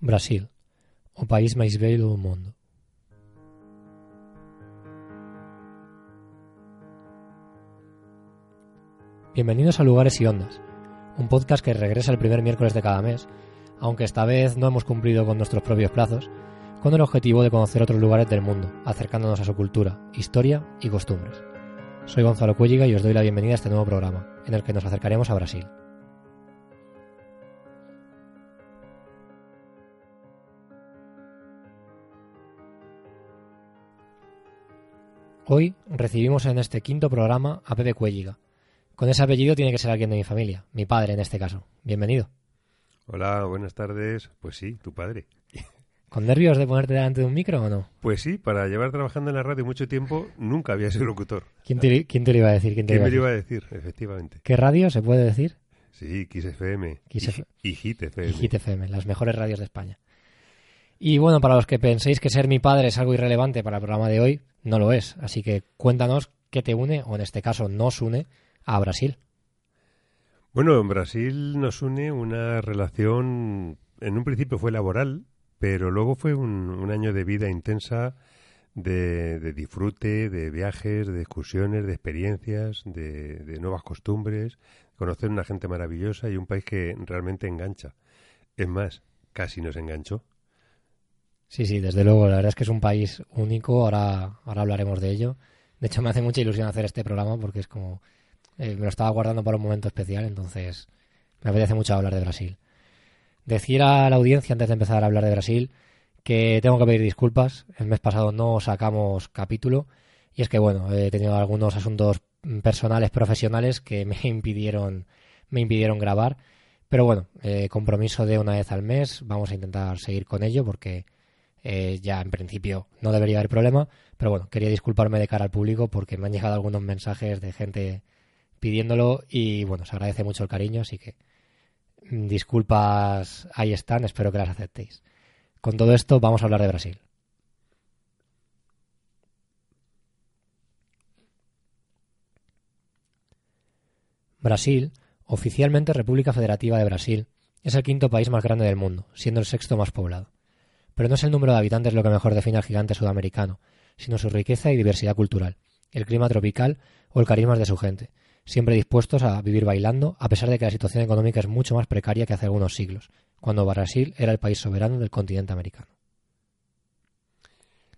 Brasil, o país máis bello do mundo. Bienvenidos a Lugares y Ondas, un podcast que regresa el primer miércoles de cada mes, aunque esta vez no hemos cumplido con nuestros propios plazos, con el objetivo de conocer otros lugares del mundo, acercándonos a su cultura, historia y costumbres. Soy Gonzalo Cuelliga y os doy la bienvenida a este nuevo programa, en el que nos acercaremos a Brasil. Hoy recibimos en este quinto programa a Pepe Cuelliga. Con ese apellido tiene que ser alguien de mi familia, mi padre en este caso. Bienvenido. Hola, buenas tardes. Pues sí, tu padre. ¿Con nervios de ponerte delante de un micro o no? Pues sí, para llevar trabajando en la radio mucho tiempo nunca había sido locutor. ¿Quién te, quién te lo iba a decir? ¿Quién, te ¿Quién iba a me lo decir? iba a decir? Efectivamente. ¿Qué radio se puede decir? Sí, Kiss FM. Kiss y, F- y Hit FM. Y Hit FM, las mejores radios de España. Y bueno, para los que penséis que ser mi padre es algo irrelevante para el programa de hoy, no lo es. Así que cuéntanos qué te une, o en este caso nos une, a Brasil. Bueno, en Brasil nos une una relación, en un principio fue laboral, pero luego fue un, un año de vida intensa, de, disfrute, de viajes, de excursiones, de experiencias, de, de nuevas costumbres, conocer una gente maravillosa y un país que realmente engancha. Es más, casi nos enganchó. Sí, sí, desde luego. La verdad es que es un país único. Ahora, ahora hablaremos de ello. De hecho, me hace mucha ilusión hacer este programa porque es como... eh, me lo estaba guardando para un momento especial, entonces me apetece mucho hablar de Brasil. Decir a la audiencia, antes de empezar a hablar de Brasil, que tengo que pedir disculpas. El mes pasado no sacamos capítulo y es que, bueno, he tenido algunos asuntos personales, profesionales que me impidieron, me impidieron grabar. Pero bueno, eh, compromiso de una vez al mes. Vamos a intentar seguir con ello porque eh, ya en principio no debería haber problema. Pero bueno, quería disculparme de cara al público porque me han llegado algunos mensajes de gente pidiéndolo y bueno, se agradece mucho el cariño, así que mm, disculpas ahí están, espero que las aceptéis. Con todo esto vamos a hablar de Brasil. Brasil, oficialmente República Federativa de Brasil, es el quinto país más grande del mundo, siendo el sexto más poblado. Pero no es el número de habitantes lo que mejor define al gigante sudamericano, sino su riqueza y diversidad cultural, el clima tropical o el carisma de su gente, siempre dispuestos a vivir bailando, a pesar de que la situación económica es mucho más precaria que hace algunos siglos, cuando Brasil era el país soberano del continente americano.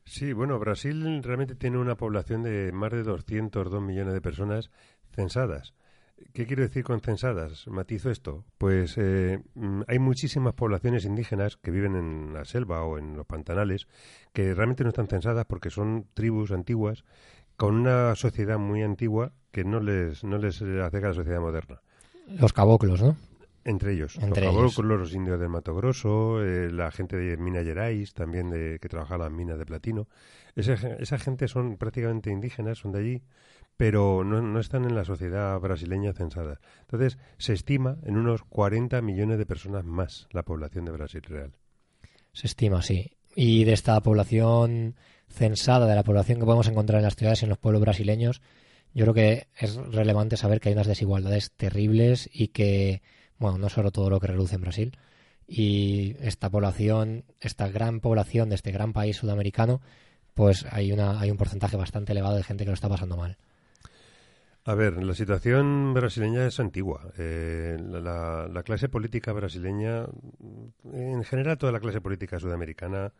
Sí, bueno, Brasil realmente tiene una población de más de 202 millones de personas censadas. ¿Qué quiero decir con censadas? Matizo esto. Pues eh, mm, hay muchísimas poblaciones indígenas que viven en la selva o en los pantanales que realmente no están censadas porque son tribus antiguas con una sociedad muy antigua que no les, no les acerca a la sociedad moderna. Los caboclos, ¿no? Entre ellos, Entre los ellos. caboclos, los indios del Mato Grosso, eh, la gente de Minas Gerais, también de, que trabaja en las minas de platino. Esa, ge- esa gente son prácticamente indígenas, son de allí, pero no, no están en la sociedad brasileña censada. Entonces, se estima en unos 40 millones de personas más la población de Brasil real. Se estima, sí. Y de esta población censada, de la población que podemos encontrar en las ciudades y en los pueblos brasileños, yo creo que es relevante saber que hay unas desigualdades terribles y que, bueno, no solo todo lo que reluce en Brasil, y esta población, esta gran población de este gran país sudamericano, pues hay, una, hay un porcentaje bastante elevado de gente que lo está pasando mal. A ver, la situación brasileña es antigua. Eh, la, la- la clase política brasileña, en general toda la clase política sudamericana,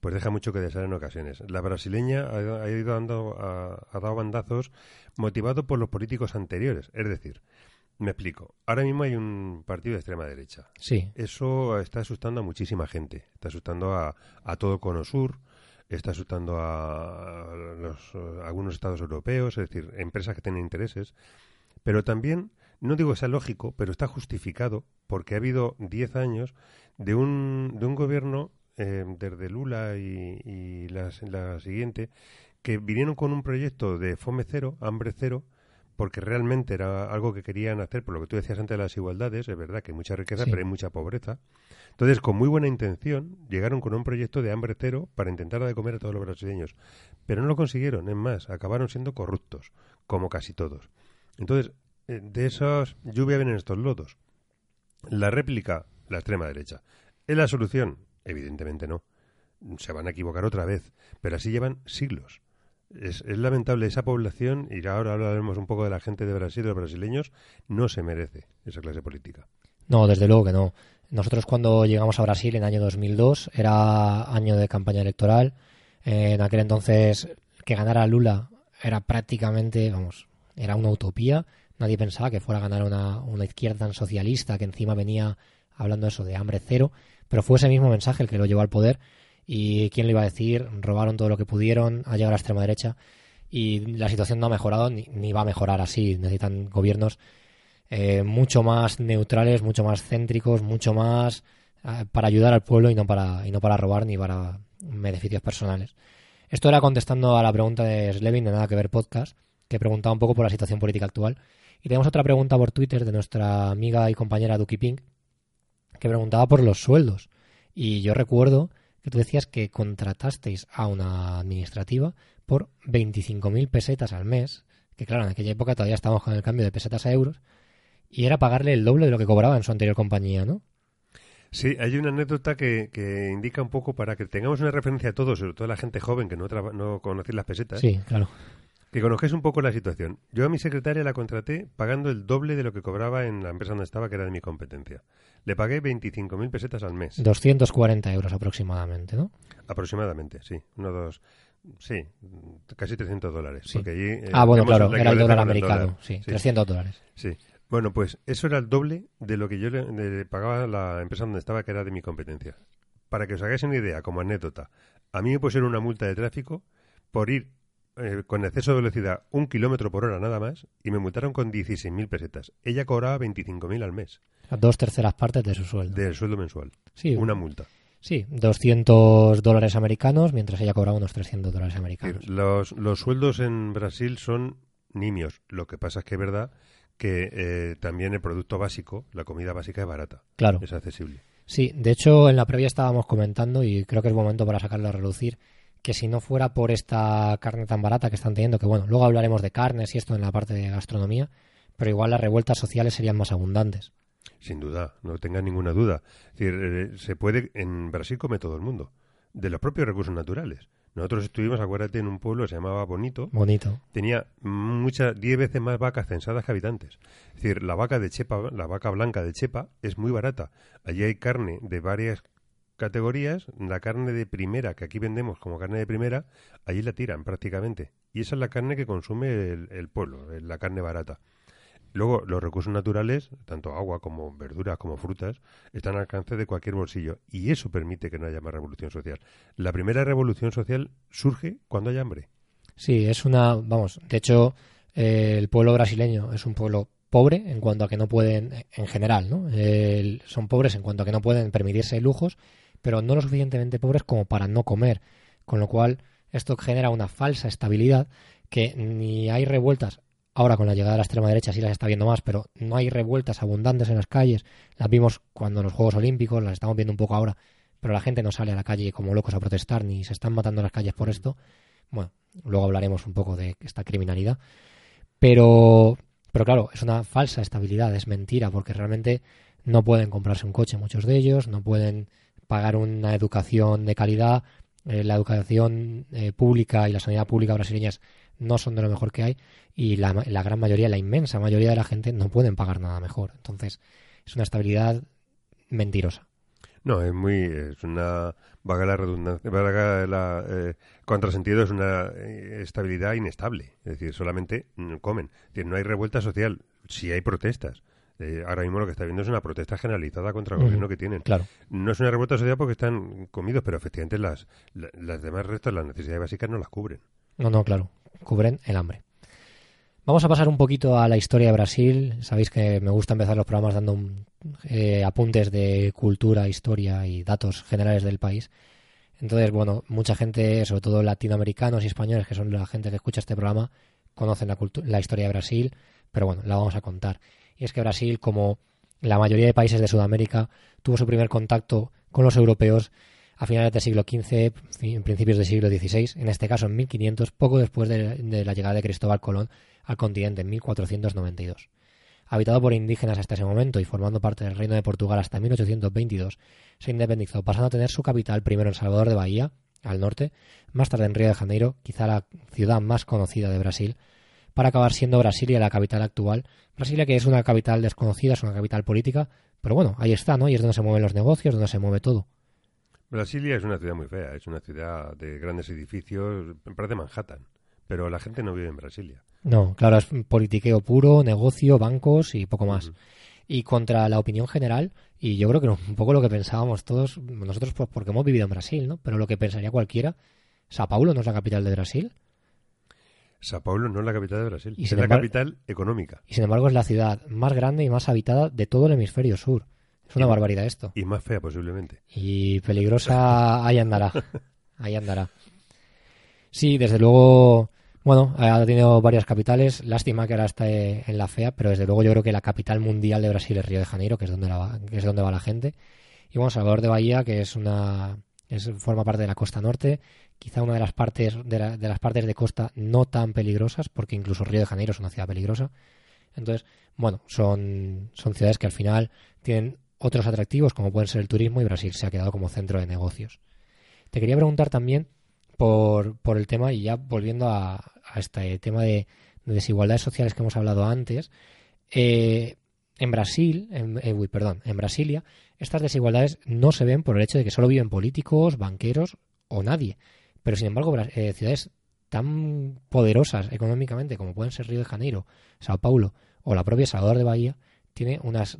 pues deja mucho que desear en ocasiones. La brasileña ha, ha ido dando, ha, ha dado bandazos motivado por los políticos anteriores. Es decir, me explico. Ahora mismo hay un partido de extrema derecha. Sí, Eso está asustando a muchísima gente. Está asustando a, a todo el cono sur, está asustando a, los, a algunos estados europeos, es decir, empresas que tienen intereses. Pero también, no digo que sea lógico, pero está justificado porque ha habido 10 años de un, de un gobierno, eh, desde Lula y, y la, la siguiente, que vinieron con un proyecto de fome cero, hambre cero, porque realmente era algo que querían hacer, por lo que tú decías antes de las igualdades, es verdad que hay mucha riqueza, Sí. pero hay mucha pobreza. Entonces, con muy buena intención, llegaron con un proyecto de hambre cero para intentar dar de comer a todos los brasileños. Pero no lo consiguieron, es más, acabaron siendo corruptos, como casi todos. Entonces, eh, de esas lluvia vienen estos lodos. La réplica, la extrema derecha. ¿Es la solución? Evidentemente no. Se van a equivocar otra vez. Pero así llevan siglos. Es, es, lamentable esa población, y ahora hablaremos un poco de la gente de Brasil, de los brasileños, no se merece esa clase política. No, desde luego que no. Nosotros cuando llegamos a Brasil en el año 2002 era año de campaña electoral. En aquel entonces que ganara Lula era prácticamente, vamos, era una utopía. Nadie pensaba que fuera a ganar una, una izquierda tan socialista que encima venía hablando eso de hambre cero. Pero fue ese mismo mensaje el que lo llevó al poder y quién le iba a decir, robaron todo lo que pudieron, ha llegado a la extrema derecha y la situación no ha mejorado ni, va a mejorar así. Necesitan gobiernos eh, mucho más neutrales, mucho más céntricos, mucho más eh, para ayudar al pueblo y no para, y no para robar ni para beneficios personales. Esto era contestando a la pregunta de Slevin de Nada que ver podcast, que preguntaba un poco por la situación política actual. Y tenemos otra pregunta por Twitter de nuestra amiga y compañera Duki Pink, que preguntaba por los sueldos. Y yo recuerdo que tú decías que contratasteis a una administrativa por 25.000 pesetas al mes, que claro, en aquella época todavía estábamos con el cambio de pesetas a euros, y era pagarle el doble de lo que cobraba en su anterior compañía, ¿no? Sí, hay una anécdota que, que indica un poco para que tengamos una referencia a todos, sobre todo a la gente joven que no, no conocéis las pesetas. Sí, claro. Que conozcáis un poco la situación. Yo a mi secretaria la contraté pagando el doble de lo que cobraba en la empresa donde estaba, que era de mi competencia. Le pagué 25.000 pesetas al mes. 240 euros aproximadamente, ¿no? Aproximadamente, sí. Uno, dos... Sí, casi 300 dólares. Porque allí, eh, ah, bueno, claro, era el dólar americano. Sí, 300 dólares. Sí. Bueno, pues eso era el doble de lo que yo le, pagaba a la empresa donde estaba, que era de mi competencia. Para que os hagáis una idea, como anécdota, a mí me pusieron una multa de tráfico por ir eh, con exceso de velocidad un kilómetro por hora nada más y me multaron con 16.000 pesetas. Ella cobraba 25.000 al mes. A dos terceras partes de su sueldo. Del sueldo mensual. Sí. Una multa. Sí, 200 dólares americanos, mientras ella cobraba unos 300 dólares americanos. los, los sueldos en Brasil son nimios. Lo que pasa es que es verdad que eh, también el producto básico, la comida básica es barata. Claro. Es accesible. Sí, de hecho en la previa estábamos comentando y creo que es momento para sacarlo a relucir que si no fuera por esta carne tan barata que están teniendo, que bueno, luego hablaremos de carnes y esto en la parte de gastronomía, pero igual las revueltas sociales serían más abundantes. Sin duda, no tenga ninguna duda. Es decir, eh, se puede, en Brasil come todo el mundo, de los propios recursos naturales. Nosotros estuvimos, acuérdate, en un pueblo que se llamaba Bonito. Bonito. Tenía muchas, diez veces más vacas censadas que habitantes. Es decir, la vaca de Chepa, la vaca blanca de Chepa, es muy barata. Allí hay carne de varias categorías. La carne de primera, que aquí vendemos como carne de primera, allí la tiran prácticamente. Y esa es la carne que consume el pueblo, la carne barata. Luego, los recursos naturales, tanto agua como verduras como frutas, están al alcance de cualquier bolsillo y eso permite que no haya más revolución social. La primera revolución social surge cuando hay hambre. Sí, es una, vamos, de hecho, eh, el pueblo brasileño es un pueblo pobre en cuanto a que no pueden, en general, ¿no? son pobres en cuanto a que no pueden permitirse lujos, pero no lo suficientemente pobres como para no comer, con lo cual esto genera una falsa estabilidad que ni hay revueltas Ahora con la llegada de la extrema derecha sí las está viendo más, pero no hay revueltas abundantes en las calles. Las vimos cuando en los Juegos Olímpicos, las estamos viendo un poco ahora, pero la gente no sale a la calle como locos a protestar ni se están matando en las calles por esto. Bueno, luego hablaremos un poco de esta criminalidad. Pero, pero claro, es una falsa estabilidad, es mentira, porque realmente no pueden comprarse un coche muchos de ellos, no pueden pagar una educación de calidad. Eh, la educación eh, pública y la sanidad pública brasileñas no son de lo mejor que hay y la, gran mayoría, la inmensa mayoría de la gente no pueden pagar nada mejor. Entonces, es una estabilidad mentirosa. No, es muy, es una, vaga la redundancia, vaga la, eh, contrasentido, es una eh, estabilidad inestable. Es decir, solamente mm, comen. Es decir, no hay revuelta social, si hay protestas. Eh, ahora mismo lo que está viendo es una protesta generalizada contra el gobierno que tienen. Claro. No es una revuelta social porque están comidos, pero efectivamente las, las demás restas, las necesidades básicas no las cubren. No, no, claro cubren el hambre. Vamos a pasar un poquito a la historia de Brasil. Sabéis que me gusta empezar los programas dando eh, apuntes de cultura, historia y datos generales del país. Entonces, bueno, mucha gente, sobre todo latinoamericanos y españoles, que son la gente que escucha este programa, conocen la, la historia de Brasil, pero bueno, la vamos a contar. Y es que Brasil, como la mayoría de países de Sudamérica, tuvo su primer contacto con los europeos a finales del siglo XV, en principios del siglo XVI, en este caso en 1500, poco después de, la llegada de Cristóbal Colón al continente, en 1492. habitado por indígenas hasta ese momento y formando parte del Reino de Portugal hasta 1822, se independizó, pasando a tener su capital primero en Salvador de Bahía, al norte, más tarde en Río de Janeiro, quizá la ciudad más conocida de Brasil, para acabar siendo Brasilia la capital actual. Brasilia que es una capital desconocida, es una capital política, pero bueno, ahí está, ¿no? Y es donde se mueven los negocios, donde se mueve todo. Brasilia es una ciudad muy fea, es una ciudad de grandes edificios, parece Manhattan, pero la gente no vive en Brasilia. No, claro, es politiqueo puro, negocio, bancos y poco más. Y contra la opinión general, y yo creo que un poco lo que pensábamos todos, nosotros pues porque hemos vivido en Brasil, ¿no? Pero lo que pensaría cualquiera, Sao Paulo no es la capital de Brasil. Sao Paulo no es la capital de Brasil, es la capital económica. Y sin embargo es la ciudad más grande y más habitada de todo el hemisferio sur. Es una barbaridad esto. Y más fea posiblemente. Y peligrosa, ahí andará. Ahí andará. Sí, desde luego, bueno, ha tenido varias capitales. Lástima que ahora está en la fea, pero desde luego yo creo que la capital mundial de Brasil es Río de Janeiro, que es donde, va, que es donde va la gente. Y bueno, Salvador de Bahía, que es una es, forma parte de la costa norte, quizá una de las partes de, de, las partes de costa no tan peligrosas, porque incluso Río de Janeiro es una ciudad peligrosa. Entonces, bueno, son, son ciudades que al final tienen otros atractivos como pueden ser el turismo y Brasil se ha quedado como centro de negocios. Te quería preguntar también por, por el tema, y ya volviendo a, a este tema de, desigualdades sociales que hemos hablado antes, eh, en Brasil, en, eh, perdón, en Brasilia, estas desigualdades no se ven por el hecho de que solo viven políticos, banqueros o nadie. Pero sin embargo, eh, ciudades tan poderosas económicamente como pueden ser Río de Janeiro, Sao Paulo o la propia Salvador de Bahía, tiene unas,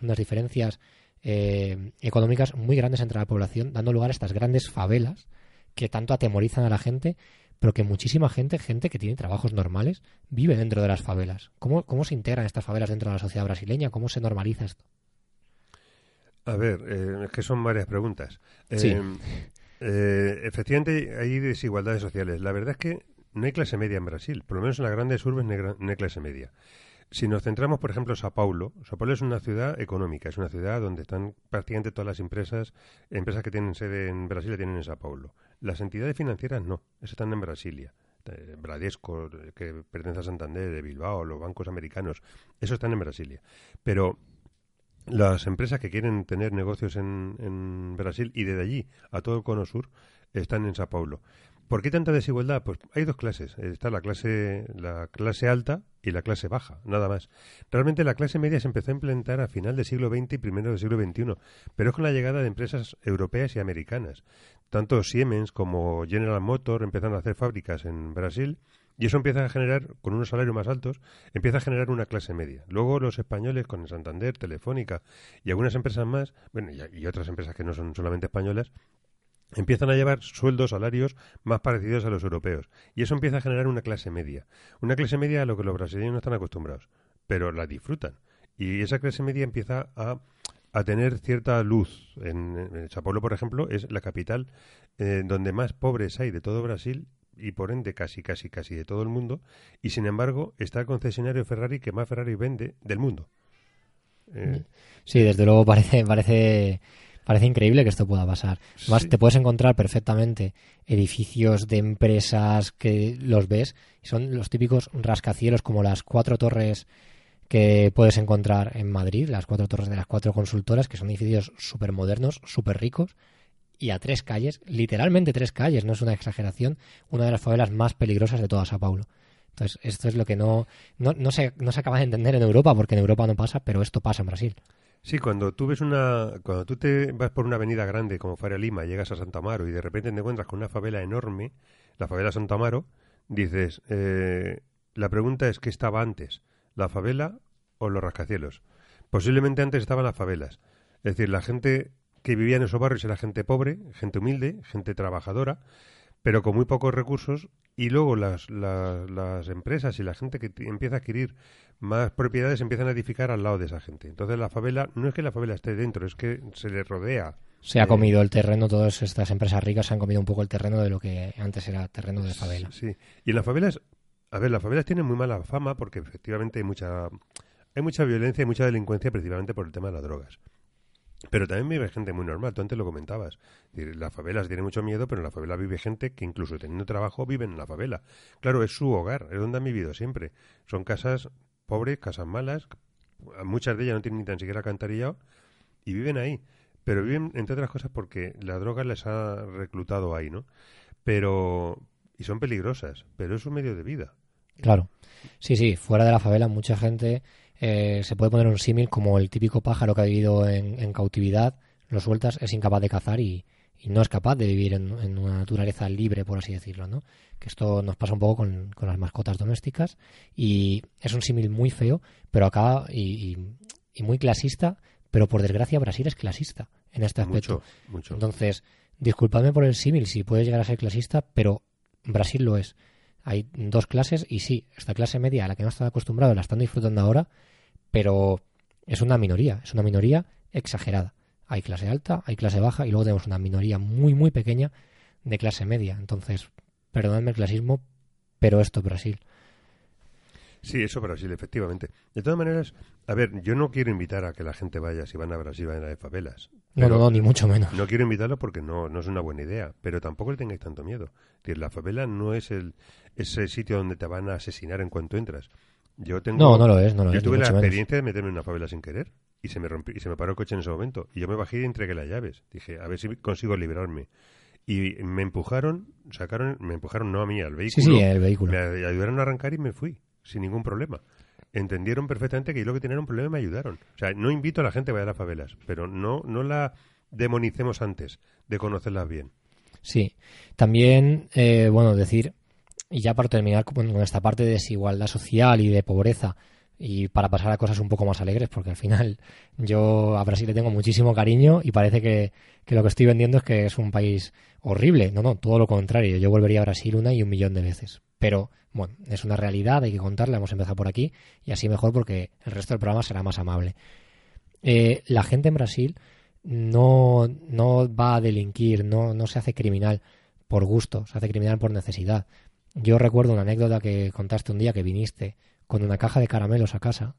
unas diferencias eh, económicas muy grandes entre la población, dando lugar a estas grandes favelas que tanto atemorizan a la gente, pero que muchísima gente, gente que tiene trabajos normales, vive dentro de las favelas. ¿Cómo, cómo se integran estas favelas dentro de la sociedad brasileña? ¿Cómo se normaliza esto? A ver, eh, es que son varias preguntas. Eh, efectivamente, hay desigualdades sociales. La verdad es que no hay clase media en Brasil. Por lo menos en las grandes urbes no hay clase media. Si nos centramos, por ejemplo, en Sao Paulo, Sao Paulo es una ciudad económica, es una ciudad donde están prácticamente todas las empresas, empresas que tienen sede en Brasil la tienen en Sao Paulo. Las entidades financieras no, están en Brasilia. Eh, Bradesco, que pertenece a Santander, de Bilbao, los bancos americanos, eso están en Brasilia. Pero las empresas que quieren tener negocios en, en Brasil y desde allí a todo el cono sur están en Sao Paulo. ¿Por qué tanta desigualdad? Pues hay dos clases. Está la clase, la clase alta y la clase baja, nada más. Realmente la clase media se empezó a implementar a final del siglo XX y primero del siglo XXI, pero es con la llegada de empresas europeas y americanas. Tanto Siemens como General Motors empezaron a hacer fábricas en Brasil y eso empieza a generar, con unos salarios más altos, empieza a generar una clase media. Luego los españoles, con Santander, Telefónica y algunas empresas más, bueno, y otras empresas que no son solamente españolas, empiezan a llevar sueldos, salarios más parecidos a los europeos. Y eso empieza a generar una clase media. Una clase media a lo que los brasileños no están acostumbrados, pero la disfrutan. Y esa clase media empieza a, a tener cierta luz. En, en Sao Paulo, por ejemplo, es la capital eh, donde más pobres hay de todo Brasil y por ende casi, casi, casi de todo el mundo. Y sin embargo, está el concesionario Ferrari que más Ferrari vende del mundo. Eh, sí, desde luego parece, parece Parece increíble que esto pueda pasar. Más te puedes encontrar perfectamente edificios de empresas que los ves y son los típicos rascacielos como las cuatro torres que puedes encontrar en Madrid, las cuatro torres de las cuatro consultoras, que son edificios súper modernos, súper ricos, y a tres calles, literalmente tres calles, no es una exageración, una de las favelas más peligrosas de toda Sao Paulo. Entonces, esto es lo que no, no, no, se, no se acaba de entender en Europa, porque en Europa no pasa, pero esto pasa en Brasil. Sí, cuando tú ves una, cuando tú te vas por una avenida grande como fuera Lima, llegas a Santa Amaro y de repente te encuentras con una favela enorme, la favela Santa Amaro, dices, eh, la pregunta es qué estaba antes, la favela o los rascacielos. Posiblemente antes estaban las favelas, es decir, la gente que vivía en esos barrios era gente pobre, gente humilde, gente trabajadora, pero con muy pocos recursos y luego las, las, empresas y la gente que empieza a adquirir más propiedades empiezan a edificar al lado de esa gente. Entonces la favela, no es que la favela esté dentro, es que se le rodea. Se ha comido el terreno, todas estas empresas ricas han comido un poco el terreno de lo que antes era terreno de favela. Sí, y en las favelas, a ver, las favelas tienen muy mala fama porque efectivamente hay mucha, hay mucha violencia y mucha delincuencia principalmente por el tema de las drogas. Pero también vive gente muy normal, tú antes lo comentabas. Las favelas tienen mucho miedo, pero en la favela vive gente que incluso teniendo trabajo viven en la favela. Claro, es su hogar, es donde han vivido siempre. Son casas pobres, casas malas, muchas de ellas no tienen ni tan siquiera alcantarillado y viven ahí. Pero viven, entre otras cosas, porque la droga les ha reclutado ahí, ¿no? Pero, y son peligrosas, pero es un medio de vida. Claro. Sí, sí, fuera de la favela mucha gente eh, se puede poner un símil como el típico pájaro que ha vivido en, cautividad, lo sueltas, es incapaz de cazar y, no es capaz de vivir en, una naturaleza libre, por así decirlo, ¿no? Que esto nos pasa un poco con, las mascotas domésticas y es un símil muy feo, pero acá y, muy clasista, pero por desgracia Brasil es clasista en este aspecto. Mucho, mucho. Entonces, disculpadme por el símil si puede llegar a ser clasista, pero Brasil lo es. Hay dos clases y sí, esta clase media a la que no están acostumbrados la están disfrutando ahora, pero es una minoría, es una minoría exagerada. Hay clase alta, hay clase baja y luego tenemos una minoría muy, muy pequeña de clase media. Entonces, perdonadme el clasismo, pero esto es Brasil. Sí, eso Brasil, efectivamente. De todas maneras, a ver, yo no quiero invitar a que la gente vaya, si van a Brasil, vayan a de favelas. No, no, no, ni mucho menos. No quiero invitarlo porque no, no es una buena idea, pero tampoco le tengáis tanto miedo. decir, la favela no es el, ese sitio donde te van a asesinar en cuanto entras. Yo tengo, no, no lo es, no lo yo es. tuve la experiencia de meterme en una favela sin querer y se me rompió, y se me paró el coche en ese momento. Y yo me bajé y entregué las llaves. Dije, a ver si consigo librarme. Y me empujaron, sacaron, me empujaron no a mí, al vehículo. Sí, sí, el vehículo. Me ayudaron a arrancar y me fui, sin ningún problema. Entendieron perfectamente que yo lo que tenía era un problema y me ayudaron. O sea, no invito a la gente a vaya a las favelas, pero no, no la demonicemos antes de conocerlas bien. Sí. También, eh, bueno, decir y ya para terminar con esta parte de desigualdad social y de pobreza, y para pasar a cosas un poco más alegres, porque al final yo a Brasil le tengo muchísimo cariño y parece que, lo que estoy vendiendo es que es un país horrible. No, no, todo lo contrario. Yo volvería a Brasil una y un millón de veces. Pero, bueno, es una realidad, hay que contarla, hemos empezado por aquí y así mejor porque el resto del programa será más amable. Eh, la gente en Brasil no, no va a delinquir, no, no se hace criminal por gusto, se hace criminal por necesidad. Yo recuerdo una anécdota que contaste un día que viniste con una caja de caramelos a casa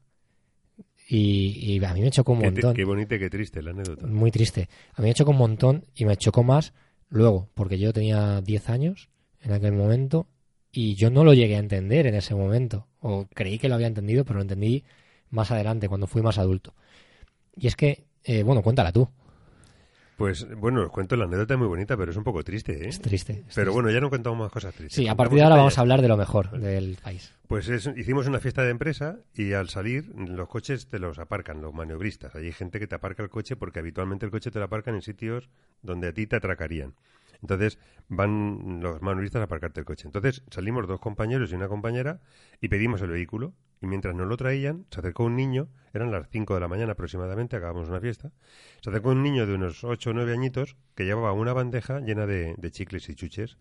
y, a mí me chocó un montón. Qué bonita y qué triste la anécdota. Muy triste. A mí me chocó un montón y me chocó más luego, porque yo tenía 10 años en aquel momento y yo no lo llegué a entender en ese momento. O creí que lo había entendido, pero lo entendí más adelante, cuando fui más adulto. Y es que, eh, bueno, cuéntala tú. Pues bueno, os cuento la anécdota muy bonita, pero es un poco triste, ¿eh? Es triste. pero bueno, ya no contamos más cosas tristes. Sí, a partir de ahora vamos a hablar de lo mejor del país. Pues hicimos una fiesta de empresa y al salir los coches te los aparcan los maniobristas. Hay gente que te aparca el coche porque habitualmente el coche te lo aparcan en sitios donde a ti te atracarían. Entonces van los manualistas a aparcarte el coche. Entonces salimos dos compañeros y una compañera y pedimos el vehículo. Y mientras nos lo traían, se acercó un niño, eran las 5 de la mañana aproximadamente, acabamos una fiesta, se acercó un niño de unos 8 o 9 añitos que llevaba una bandeja llena de, chicles y chuches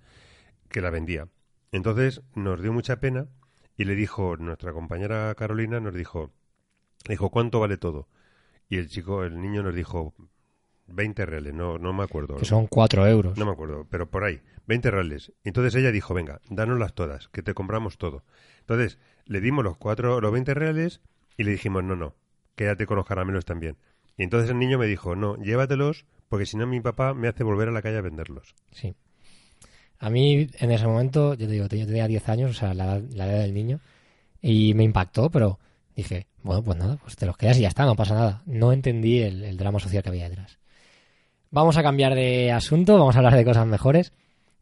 que la vendía. Entonces nos dio mucha pena y le dijo, nuestra compañera Carolina nos dijo, dijo, ¿cuánto vale todo? Y el chico, el niño nos dijo, 20 reales, no, no me acuerdo. Que son 4 euros. No me acuerdo, pero por ahí, 20 reales. Entonces ella dijo, venga, dánoslas todas, que te compramos todo. Entonces le dimos los, cuatro, los 20 reales y le dijimos, no, no, quédate con los caramelos también. Y entonces el niño me dijo, no, llévatelos, porque si no mi papá me hace volver a la calle a venderlos. Sí. A mí en ese momento, yo te digo, yo tenía 10 años, o sea, la, la edad del niño, y me impactó, pero dije, bueno, pues nada, pues te los quedas y ya está, no pasa nada. No entendí el drama social que había detrás. Vamos a cambiar de asunto, vamos a hablar de cosas mejores.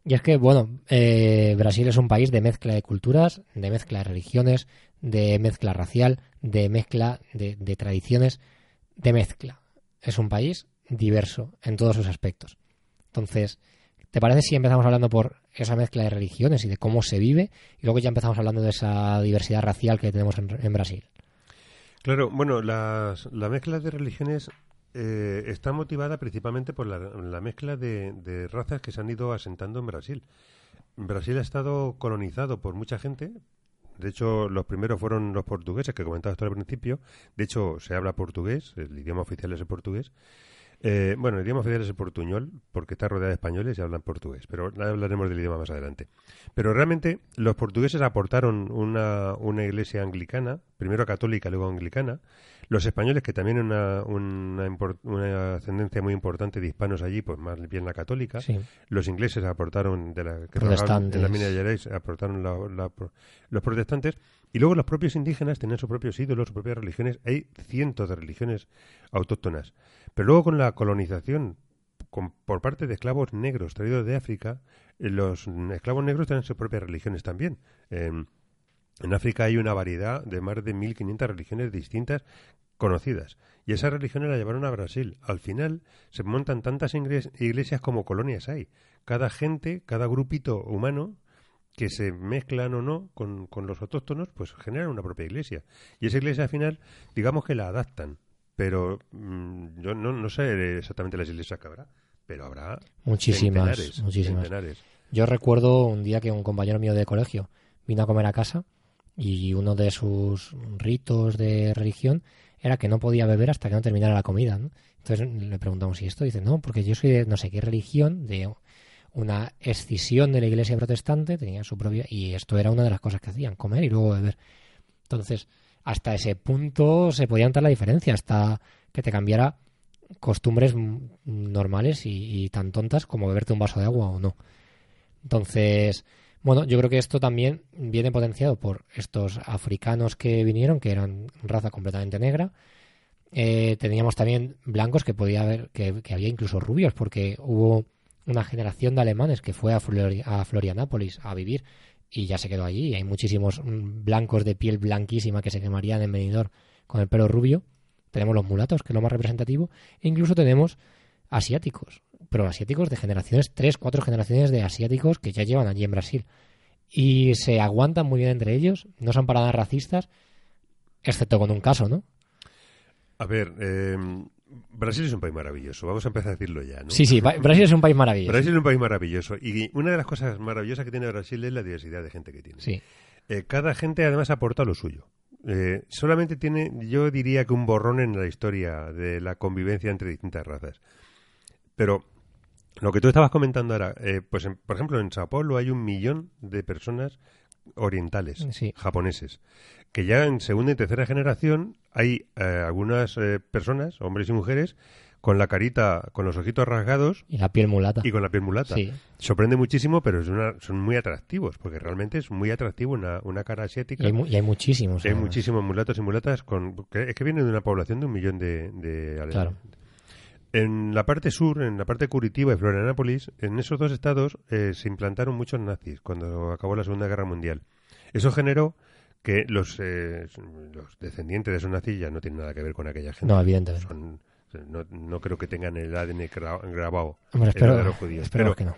Y es que, bueno, eh, Brasil es un país de mezcla de culturas, de mezcla de religiones, de mezcla racial, de mezcla de, tradiciones, de mezcla. Es un país diverso en todos sus aspectos. Entonces, ¿te parece si empezamos hablando por esa mezcla de religiones y de cómo se vive? Y luego ya empezamos hablando de esa diversidad racial que tenemos en, Brasil. Claro, bueno, las, la mezcla de religiones eh, está motivada principalmente por la, mezcla de, razas que se han ido asentando en Brasil. Brasil ha estado colonizado por mucha gente. De hecho, los primeros fueron los portugueses, que comentabas tú al principio. De hecho, se habla portugués, el idioma oficial es el portugués. Eh, bueno, el idioma oficial es el portuñol, porque está rodeado de españoles y hablan portugués, pero hablaremos del idioma más adelante. Pero realmente los portugueses aportaron una, una iglesia anglicana, primero católica, luego anglicana. Los españoles, que también una, una, una ascendencia muy importante de hispanos allí, pues más bien la católica. Los ingleses aportaron, de la, que en la mina de aportaron los protestantes. Y luego los propios indígenas tenían sus propios ídolos, sus propias religiones. Hay cientos de religiones autóctonas. Pero luego con la colonización por parte de esclavos negros traídos de África, eh, los esclavos negros tienen sus propias religiones también. En África hay una variedad de más de 1.500 religiones distintas conocidas. Y esas religiones las llevaron a Brasil. Al final se montan tantas iglesias como colonias hay. Cada gente, cada grupito humano que se mezclan o no con, con los autóctonos, pues generan una propia iglesia. Y esa iglesia al final, digamos que la adaptan pero mm, yo no, no, sé exactamente las iglesias que habrá, pero habrá muchísimas, muchísimas. Yo recuerdo un día que un compañero mío de colegio vino a comer a casa y uno de sus ritos de religión era que no podía beber hasta que no terminara la comida. Entonces le preguntamos, ¿y esto? dice, no, porque yo soy de no sé qué religión, de una escisión de la iglesia protestante, tenía su propia, y esto era una de las cosas que hacían, comer y luego beber. Entonces, hasta ese punto se podía notar la diferencia, hasta que te cambiara costumbres normales y, tan tontas como beberte un vaso de agua o no. Entonces, bueno, yo creo que esto también viene potenciado por estos africanos que vinieron, que eran raza completamente negra. Eh, teníamos también blancos que podía haber, que, había incluso rubios, porque hubo una generación de alemanes que fue a, a Florianápolis a vivir y ya se quedó allí. Hay muchísimos mm, blancos de piel blanquísima que se quemarían en venidor con el pelo rubio. Tenemos los mulatos, que es lo más representativo. E incluso tenemos asiáticos, pero asiáticos de generaciones, tres, cuatro generaciones de asiáticos que ya llevan allí en Brasil. Y se aguantan muy bien entre ellos, no son paradas racistas, excepto con un caso, ¿no? A ver, eh, Brasil es un país maravilloso, vamos a empezar a decirlo ya. ¿no? Sí, sí, Brasil es un país maravilloso. Brasil es un país maravilloso y una de las cosas maravillosas que tiene Brasil es la diversidad de gente que tiene. Sí. Eh, cada gente además aporta lo suyo. Eh, solamente tiene, yo diría que un borrón en la historia de la convivencia entre distintas razas. Pero lo que tú estabas comentando ahora, eh, pues por ejemplo en Sao Paulo hay un millón de personas orientales, japoneses, que ya en segunda y tercera generación hay eh, algunas eh, personas, hombres y mujeres, con la carita, con los ojitos rasgados. Y la piel mulata. Y con la piel mulata. Sorprende muchísimo, pero es una, son muy atractivos, porque realmente es muy atractivo una, una cara asiática. Y hay, muchísimos. Hay muchísimos mulatos y mulatas, con, es que vienen de una población de un millón de, de Claro. En la parte sur, en la parte Curitiba y Florianápolis, en esos dos estados eh, se implantaron muchos nazis cuando acabó la Segunda Guerra Mundial. Eso generó que los, eh, los descendientes de esos nazis ya no tienen nada que ver con aquella gente. No, evidentemente. no, no, creo que tengan el ADN grabado. Hombre, espero, los judíos. Espero que no.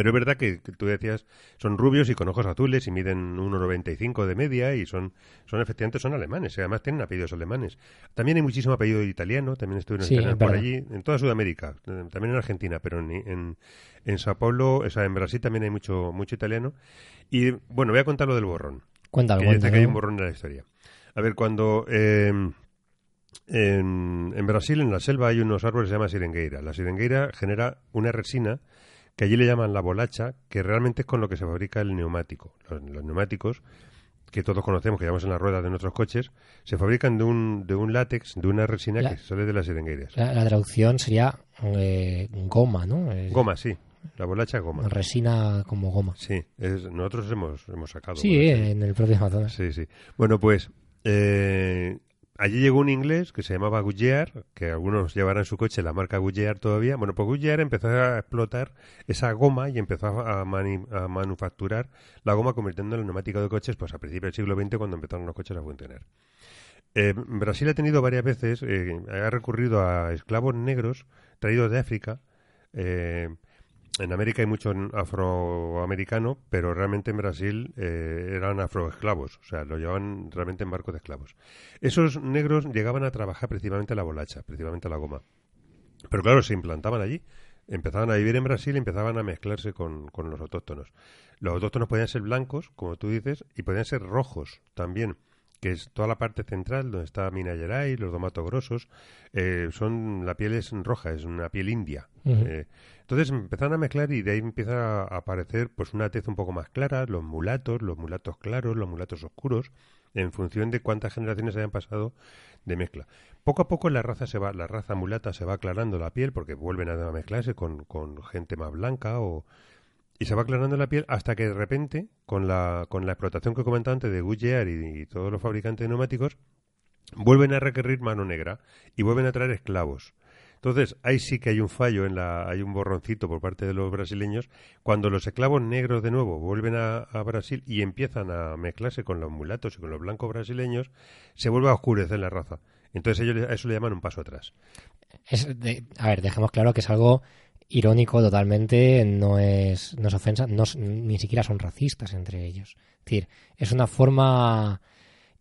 Pero es verdad que, tú decías, son rubios y con ojos azules y miden 1,95 de media y son, son efectivamente son alemanes, y además tienen apellidos alemanes. También hay muchísimo apellido italiano, también estuvieron por allí, en toda Sudamérica, eh, también en Argentina, pero en, en, en Sao Paulo, o sea, en Brasil también hay mucho, mucho italiano. Y bueno, voy a contar lo del borrón. Cuéntalo, que que hay un borrón en la historia. A ver, cuando... Eh, en, en, Brasil, en la selva, hay unos árboles que se llama sirengueira. La sirengueira genera una resina que allí le llaman la bolacha, que realmente es con lo que se fabrica el neumático. Los, neumáticos, que todos conocemos, que llevamos en las ruedas de nuestros coches, se fabrican de un, de un látex, de una resina que sale de las sirengueiras. La, traducción sería eh, goma, ¿no? Goma, sí. La bolacha goma. Resina como goma. Sí, nosotros hemos, hemos sacado. Sí, en el propio Amazonas. Sí, sí. Bueno, pues eh, allí llegó un inglés que se llamaba Goodyear, que algunos llevarán su coche la marca Goodyear todavía. Bueno, pues Goodyear empezó a explotar esa goma y empezó a, manufacturar la goma convirtiendo en neumático de coches pues a principios del siglo XX cuando empezaron los coches a funcionar. Eh, Brasil ha tenido varias veces, eh, ha recurrido a esclavos negros traídos de África, eh, en América hay mucho afroamericano, pero realmente en Brasil eh, eran afroesclavos, o sea, lo llevaban realmente en barcos de esclavos. Esos negros llegaban a trabajar principalmente a la bolacha, principalmente a la goma. Pero claro, se implantaban allí, empezaban a vivir en Brasil y empezaban a mezclarse con, con los autóctonos. Los autóctonos podían ser blancos, como tú dices, y podían ser rojos también que es toda la parte central donde está Minas Gerais, los domatos grosos, eh, son la piel es roja, es una piel india. Eh, entonces empezaron a mezclar y de ahí empieza a aparecer pues una tez un poco más clara, los mulatos, los mulatos claros, los mulatos oscuros, en función de cuántas generaciones hayan pasado de mezcla. Poco a poco la raza se va, la raza mulata se va aclarando la piel porque vuelven a mezclarse con, con gente más blanca o y se va aclarando la piel hasta que de repente, con la, con la explotación que comentaba antes de Goodyear y, todos los fabricantes de neumáticos, vuelven a requerir mano negra y vuelven a traer esclavos. Entonces, ahí sí que hay un fallo, en la, hay un borroncito por parte de los brasileños. Cuando los esclavos negros de nuevo vuelven a, a Brasil y empiezan a mezclarse con los mulatos y con los blancos brasileños, se vuelve a oscurecer la raza. Entonces ellos a eso le llaman un paso atrás. Es de- a ver, dejemos claro que es algo irónico totalmente, no es, no es ofensa, no ni siquiera son racistas entre ellos. Es decir, es una forma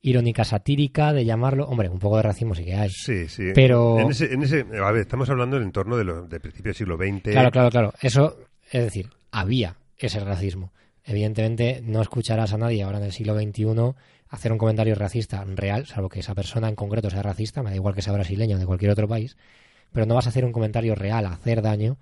irónica, satírica de llamarlo. Hombre, un poco de racismo sí que hay. Sí, sí. Pero- En ese, en ese, a ver, estamos hablando del entorno de, lo, de principios del siglo XX. Claro, claro, claro. Eso, es decir, había ese racismo. Evidentemente, no escucharás a nadie ahora en el siglo XXI hacer un comentario racista real, salvo que esa persona en concreto sea racista, me da igual que sea brasileño o de cualquier otro país, pero no vas a hacer un comentario real, a hacer daño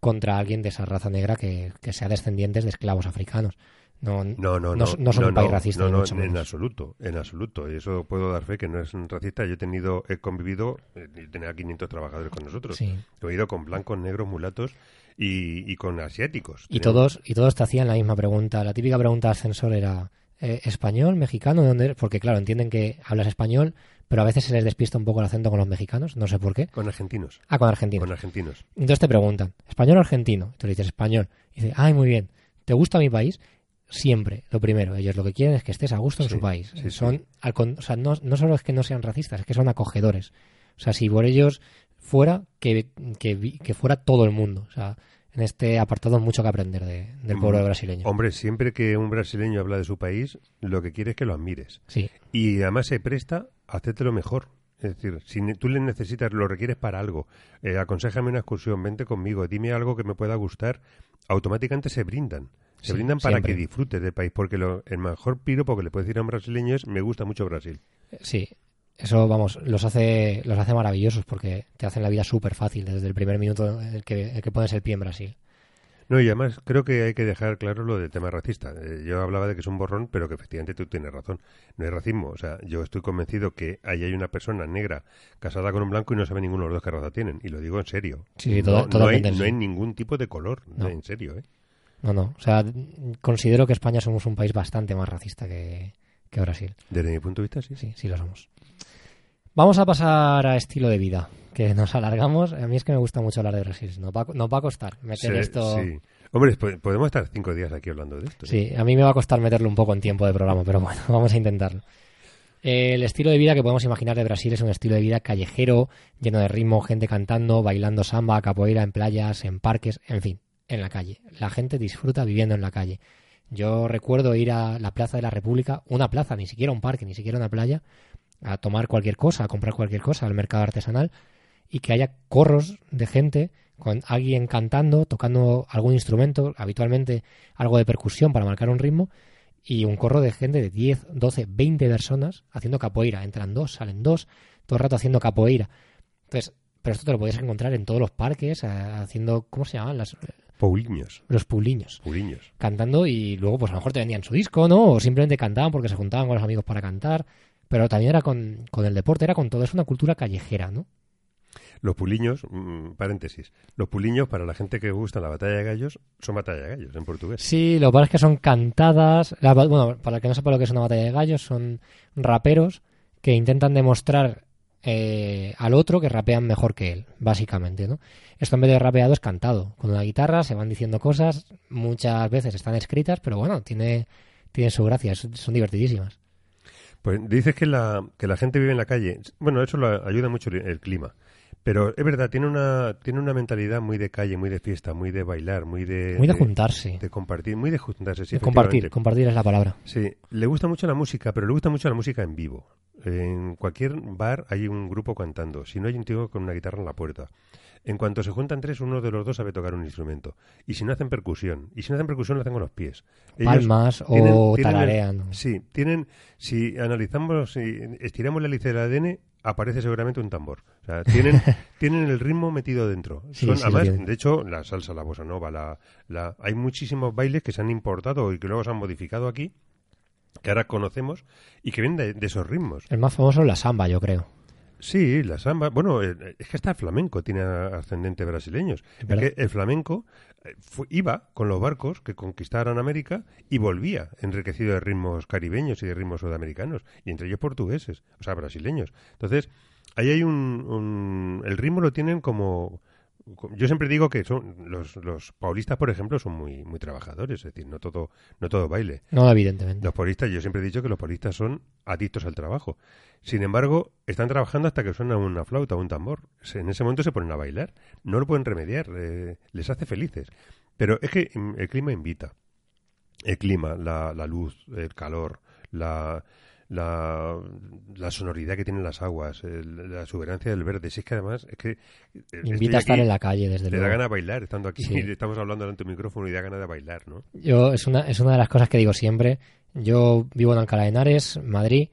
contra alguien de esa raza negra que, que sea descendientes de esclavos africanos. No, No, no, no. no, no son un país racista, No, no, mucho en absoluto, en absoluto. Y eso puedo dar fe que no es un racista. Yo he tenido, he convivido, eh, tenía 500 trabajadores con nosotros. Sí. He ido con blancos, negros, mulatos y, y con asiáticos. Y Teníamos- todos, y todos te hacían la misma pregunta. La típica pregunta ascensor era eh, ¿español, mexicano? ¿De dónde eres? Porque claro, entienden que hablas español, pero a veces se les despista un poco el acento con los mexicanos, no sé por qué. Con argentinos. Ah, con argentinos. Con argentinos. Entonces te preguntan, ¿español o argentino? Y tú le dices español. Y dices, ay, muy bien. ¿Te gusta mi país? Siempre, lo primero. Ellos lo que quieren es que estés a gusto en su país. sí, son, al o sea, no, no solo es que no sean racistas, es que son acogedores. O sea, si por ellos fuera, que, que, que fuera todo el mundo. O sea, en este apartado mucho que aprender de- del pueblo Mm, brasileño. Hombre, siempre que un brasileño habla de su país, lo que quiere es que lo admires. Sí, Y además se presta a hacértelo mejor. Es decir, si tú le necesitas, lo requieres para algo, eh, aconsejame una excursión, vente conmigo, dime algo que me pueda gustar, automáticamente se brindan. Se Sí, brindan para siempre. que disfrutes del país, porque lo, el mejor piropo que le puedes decir a un brasileño es me gusta mucho Brasil. sí. Eso, vamos, los hace, los hace maravillosos porque te hacen la vida súper fácil desde el primer minuto en el que, el que pones el pie en Brasil. No, y además creo que hay que dejar claro lo del tema racista. Eh, yo hablaba de que es un borrón, pero que efectivamente tú tienes razón. No hay racismo. O sea, yo estoy convencido que ahí hay una persona negra casada con un blanco y no sabe ninguno de los dos qué raza tienen. Y lo digo en serio. Sí, sí, no, to- no hay, totalmente, no hay ningún tipo de color. No. En serio, ¿eh? No, no. O sea, considero que España somos un país bastante más racista que, que Brasil. Desde mi punto de vista, sí. Sí, sí lo somos. Vamos a pasar a estilo de vida, que nos alargamos. A mí es que me gusta mucho hablar de Brasil. Nos va, a- nos va a costar meter Sí, esto. sí. Hombre, po- podemos estar cinco días aquí hablando de esto. Sí, a mí me va a costar meterlo un poco en tiempo de programa, pero bueno, vamos a intentarlo. El estilo de vida que podemos imaginar de Brasil es un estilo de vida callejero, lleno de ritmo, gente cantando, bailando samba, capoeira en playas, en parques, en fin, en la calle. La gente disfruta viviendo en la calle. Yo recuerdo ir a la Plaza de la República, una plaza, ni siquiera un parque, ni siquiera una playa, a tomar cualquier cosa, a comprar cualquier cosa al mercado artesanal y que haya corros de gente con alguien cantando, tocando algún instrumento, habitualmente algo de percusión para marcar un ritmo, y un corro de gente de 10, 12, 20 personas haciendo capoeira. Entran dos, salen dos, todo el rato haciendo capoeira. Entonces, pero esto te lo podías encontrar en todos los parques, haciendo, ¿cómo se llaman? Las, Pauliños. los puliños. Pauliños. Cantando y luego, pues a lo mejor te vendían su disco, ¿no? O simplemente cantaban porque se juntaban con los amigos para cantar. Pero también era con, con el deporte, era con todo. Es una cultura callejera, ¿no? Los puliños, mm, paréntesis, los puliños para la gente que gusta la batalla de gallos son batalla de gallos en portugués. Sí, lo que pasa es que son cantadas. la- bueno, para el que no sepa lo que es una batalla de gallos, son raperos que intentan demostrar eh, al otro que rapean mejor que él, básicamente, ¿no? Esto en vez de rapeado es cantado. Con una guitarra se van diciendo cosas, muchas veces están escritas, pero bueno, tiene, tiene su gracia, son divertidísimas. Pues dices que la, que la gente vive en la calle. Bueno, eso lo ayuda mucho el, clima. Pero es verdad, tiene una, tiene una mentalidad muy de calle, muy de fiesta, muy de bailar, muy de... Muy de juntarse. de compartir, muy de juntarse, sí, De compartir, compartir es la palabra. Sí, le gusta mucho la música, pero le gusta mucho la música en vivo. En cualquier bar hay un grupo cantando, si no hay un tío con una guitarra en la puerta. En cuanto se juntan tres, uno de los dos sabe tocar un instrumento. Y si no hacen percusión, y si no hacen percusión, lo hacen con los pies. Ellos Palmas tienen- o tienen el- tararean. Sí, tienen, si analizamos, si estiramos la hélice del ADN, aparece seguramente un tambor. O sea, tienen, tienen el ritmo metido dentro. Sí, Son, sí, además, de hecho, la salsa, la bossa nova, la, la, hay muchísimos bailes que se han importado y que luego se han modificado aquí, que ahora conocemos y que vienen de, de esos ritmos. El más famoso es la samba, yo creo. Sí, la samba. Bueno, eh, es que hasta el flamenco tiene ascendente brasileños. Es que el flamenco eh, iba con los barcos que conquistaron América y volvía enriquecido de ritmos caribeños y de ritmos sudamericanos, y entre ellos portugueses, o sea, brasileños. Entonces, ahí hay un, un- El ritmo lo tienen como... Yo siempre digo que son los, los paulistas, por ejemplo, son muy muy trabajadores, es decir, no todo no todo baile. No, evidentemente. Los polistas, yo siempre he dicho que los polistas son adictos al trabajo. Sin embargo, están trabajando hasta que suena una flauta o un tambor. En ese momento se ponen a bailar. No lo pueden remediar. eh, les hace felices. Pero es que mm, el clima invita. El clima, la, la luz, el calor, la, la, la sonoridad que tienen las aguas, el- la exuberancia del verde. Si es que además es que... eh, Invita a estar aquí, en la calle, desde Te luego. da gana de bailar estando aquí. Sí. Estamos hablando delante de un micrófono y da gana de bailar, ¿no? Yo, es una, es una de las cosas que digo siempre. Yo vivo en Alcalá de Henares, Madrid,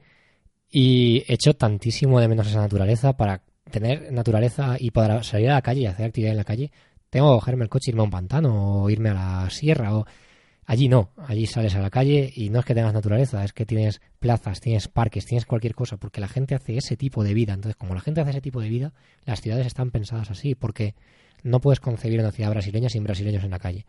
y echo tantísimo de menos esa naturaleza para tener naturaleza y poder salir a la calle y hacer actividad en la calle. Tengo que cogerme el coche, irme a un pantano o irme a la sierra o... Allí no, allí sales a la calle y no es que tengas naturaleza, es que tienes plazas, tienes parques, tienes cualquier cosa, porque la gente hace ese tipo de vida. Entonces, como la gente hace ese tipo de vida, las ciudades están pensadas así, porque no puedes concebir una ciudad brasileña sin brasileños en la calle.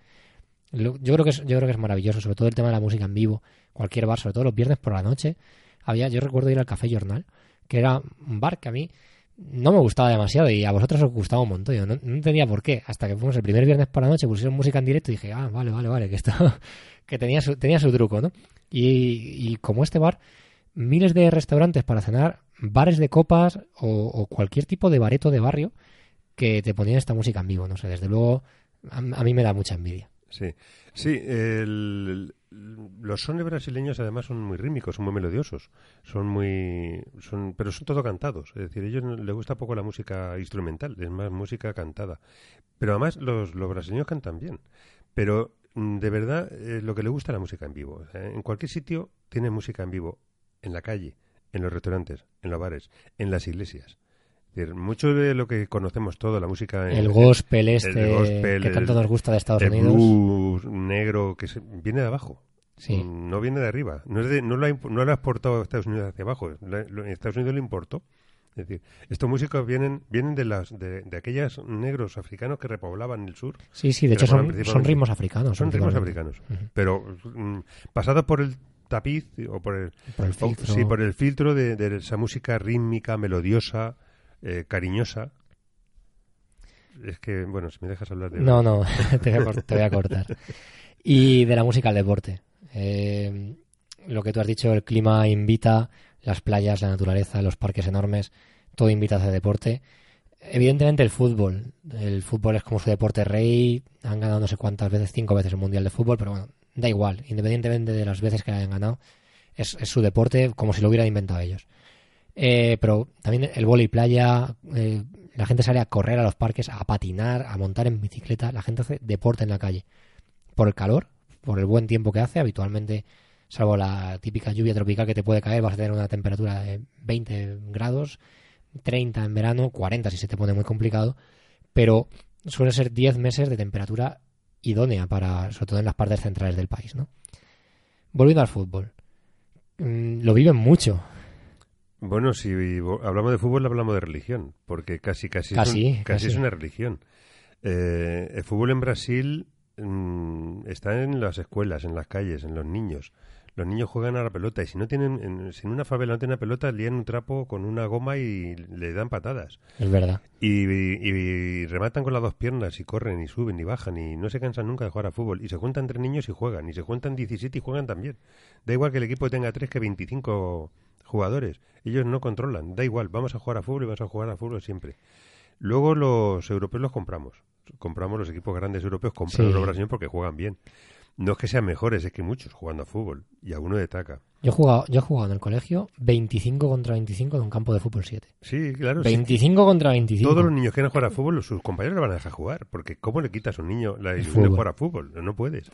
Yo creo que es, yo creo que es maravilloso, sobre todo el tema de la música en vivo, cualquier bar, sobre todo los viernes por la noche. Había, yo recuerdo ir al Café Jornal, que era un bar que a mí no me gustaba demasiado y a vosotros os gustaba un montón. Yo no, no entendía por qué. Hasta que fuimos el primer viernes por la noche, pusieron música en directo y dije, ah, vale, vale, vale, que esto que tenía su, tenía su truco, ¿no? Y, y como este bar, miles de restaurantes para cenar, bares de copas o, cualquier tipo de bareto de barrio que te ponían esta música en vivo. No sé, desde luego a, a mí me da mucha envidia. Sí, sí. los sones brasileños además son muy rítmicos, son muy melodiosos, son muy, son, pero son todo cantados. Es decir, a ellos les gusta poco la música instrumental, es más música cantada. Pero además los, los brasileños cantan bien. Pero mm, de verdad eh, lo que le gusta es la música en vivo. En cualquier sitio tiene música en vivo, en la calle, en los restaurantes, en los bares, en las iglesias. Mucho de lo que conocemos todo, la música en, El gospel este gospel, que tanto el- nos gusta de Estados el Unidos. blues negro que se- viene de abajo. Sí. No viene de arriba. No, es de- no, lo ha, no lo ha exportado a Estados Unidos hacia abajo. La- lo- Estados Unidos lo importó. Es decir, estos músicos vienen vienen de las de, de aquellos negros africanos que repoblaban el sur. Sí, sí, de hecho son, son ritmos africanos. Son ritmos africanos. Pero mm, pasados por el tapiz o por el, Por el o- filtro. sí, por el filtro de, de esa música rítmica, melodiosa, eh, cariñosa. Es que, bueno, si me dejas hablar de... No, no, te voy, a, cort- te voy a cortar. Y de la música al deporte. Eh, lo que tú has dicho, el clima invita, las playas, la naturaleza, los parques enormes, todo invita a hacer deporte. Evidentemente el fútbol. El fútbol es como su deporte rey. Han ganado no sé cuántas veces, cinco veces el Mundial de Fútbol, pero bueno, da igual. Independientemente de las veces que hayan ganado, es, es su deporte como si lo hubieran inventado ellos. Eh, pero también el vóley playa, eh, la gente sale a correr a los parques, a patinar, a montar en bicicleta, la gente hace deporte en la calle. Por el calor, por el buen tiempo que hace, habitualmente, salvo la típica lluvia tropical que te puede caer, vas a tener una temperatura de 20 grados, 30 en verano, 40 si se te pone muy complicado, pero suele ser 10 meses de temperatura idónea para, sobre todo en las partes centrales del país, ¿no? Volviendo al fútbol. Mm, Lo viven mucho. Bueno, si hablamos de fútbol, hablamos de religión, porque casi casi, Casi, es, un- casi casi. es una religión. Eh, el fútbol en Brasil mm, está en las escuelas, en las calles, en los niños. Los niños juegan a la pelota y si no tienen, en, si en una favela no tienen una pelota, lían un trapo con una goma y le dan patadas. Es verdad. Y, y- y rematan con las dos piernas y corren y suben y bajan y no se cansan nunca de jugar a fútbol. Y se juntan entre niños y juegan. Y se juntan 17 y juegan también. Da igual que el equipo tenga 3 que 25 jugadores. Ellos no controlan. Da igual. Vamos a jugar a fútbol y vamos a jugar a fútbol siempre. Luego los europeos los compramos. Compramos los equipos grandes europeos, compramos Sí. los brasileños porque juegan bien. No es que sean mejores, es que muchos jugando a fútbol y alguno destaca. Yo he jugado, yo he jugado en el colegio 25 contra 25 en un campo de fútbol 7. Sí, claro. sí. 25 contra 25. Todos los niños que quieran jugar a fútbol, sus compañeros le van a dejar jugar. Porque ¿cómo le quitas a un niño la ilusión de fútbol. jugar a fútbol? No puedes.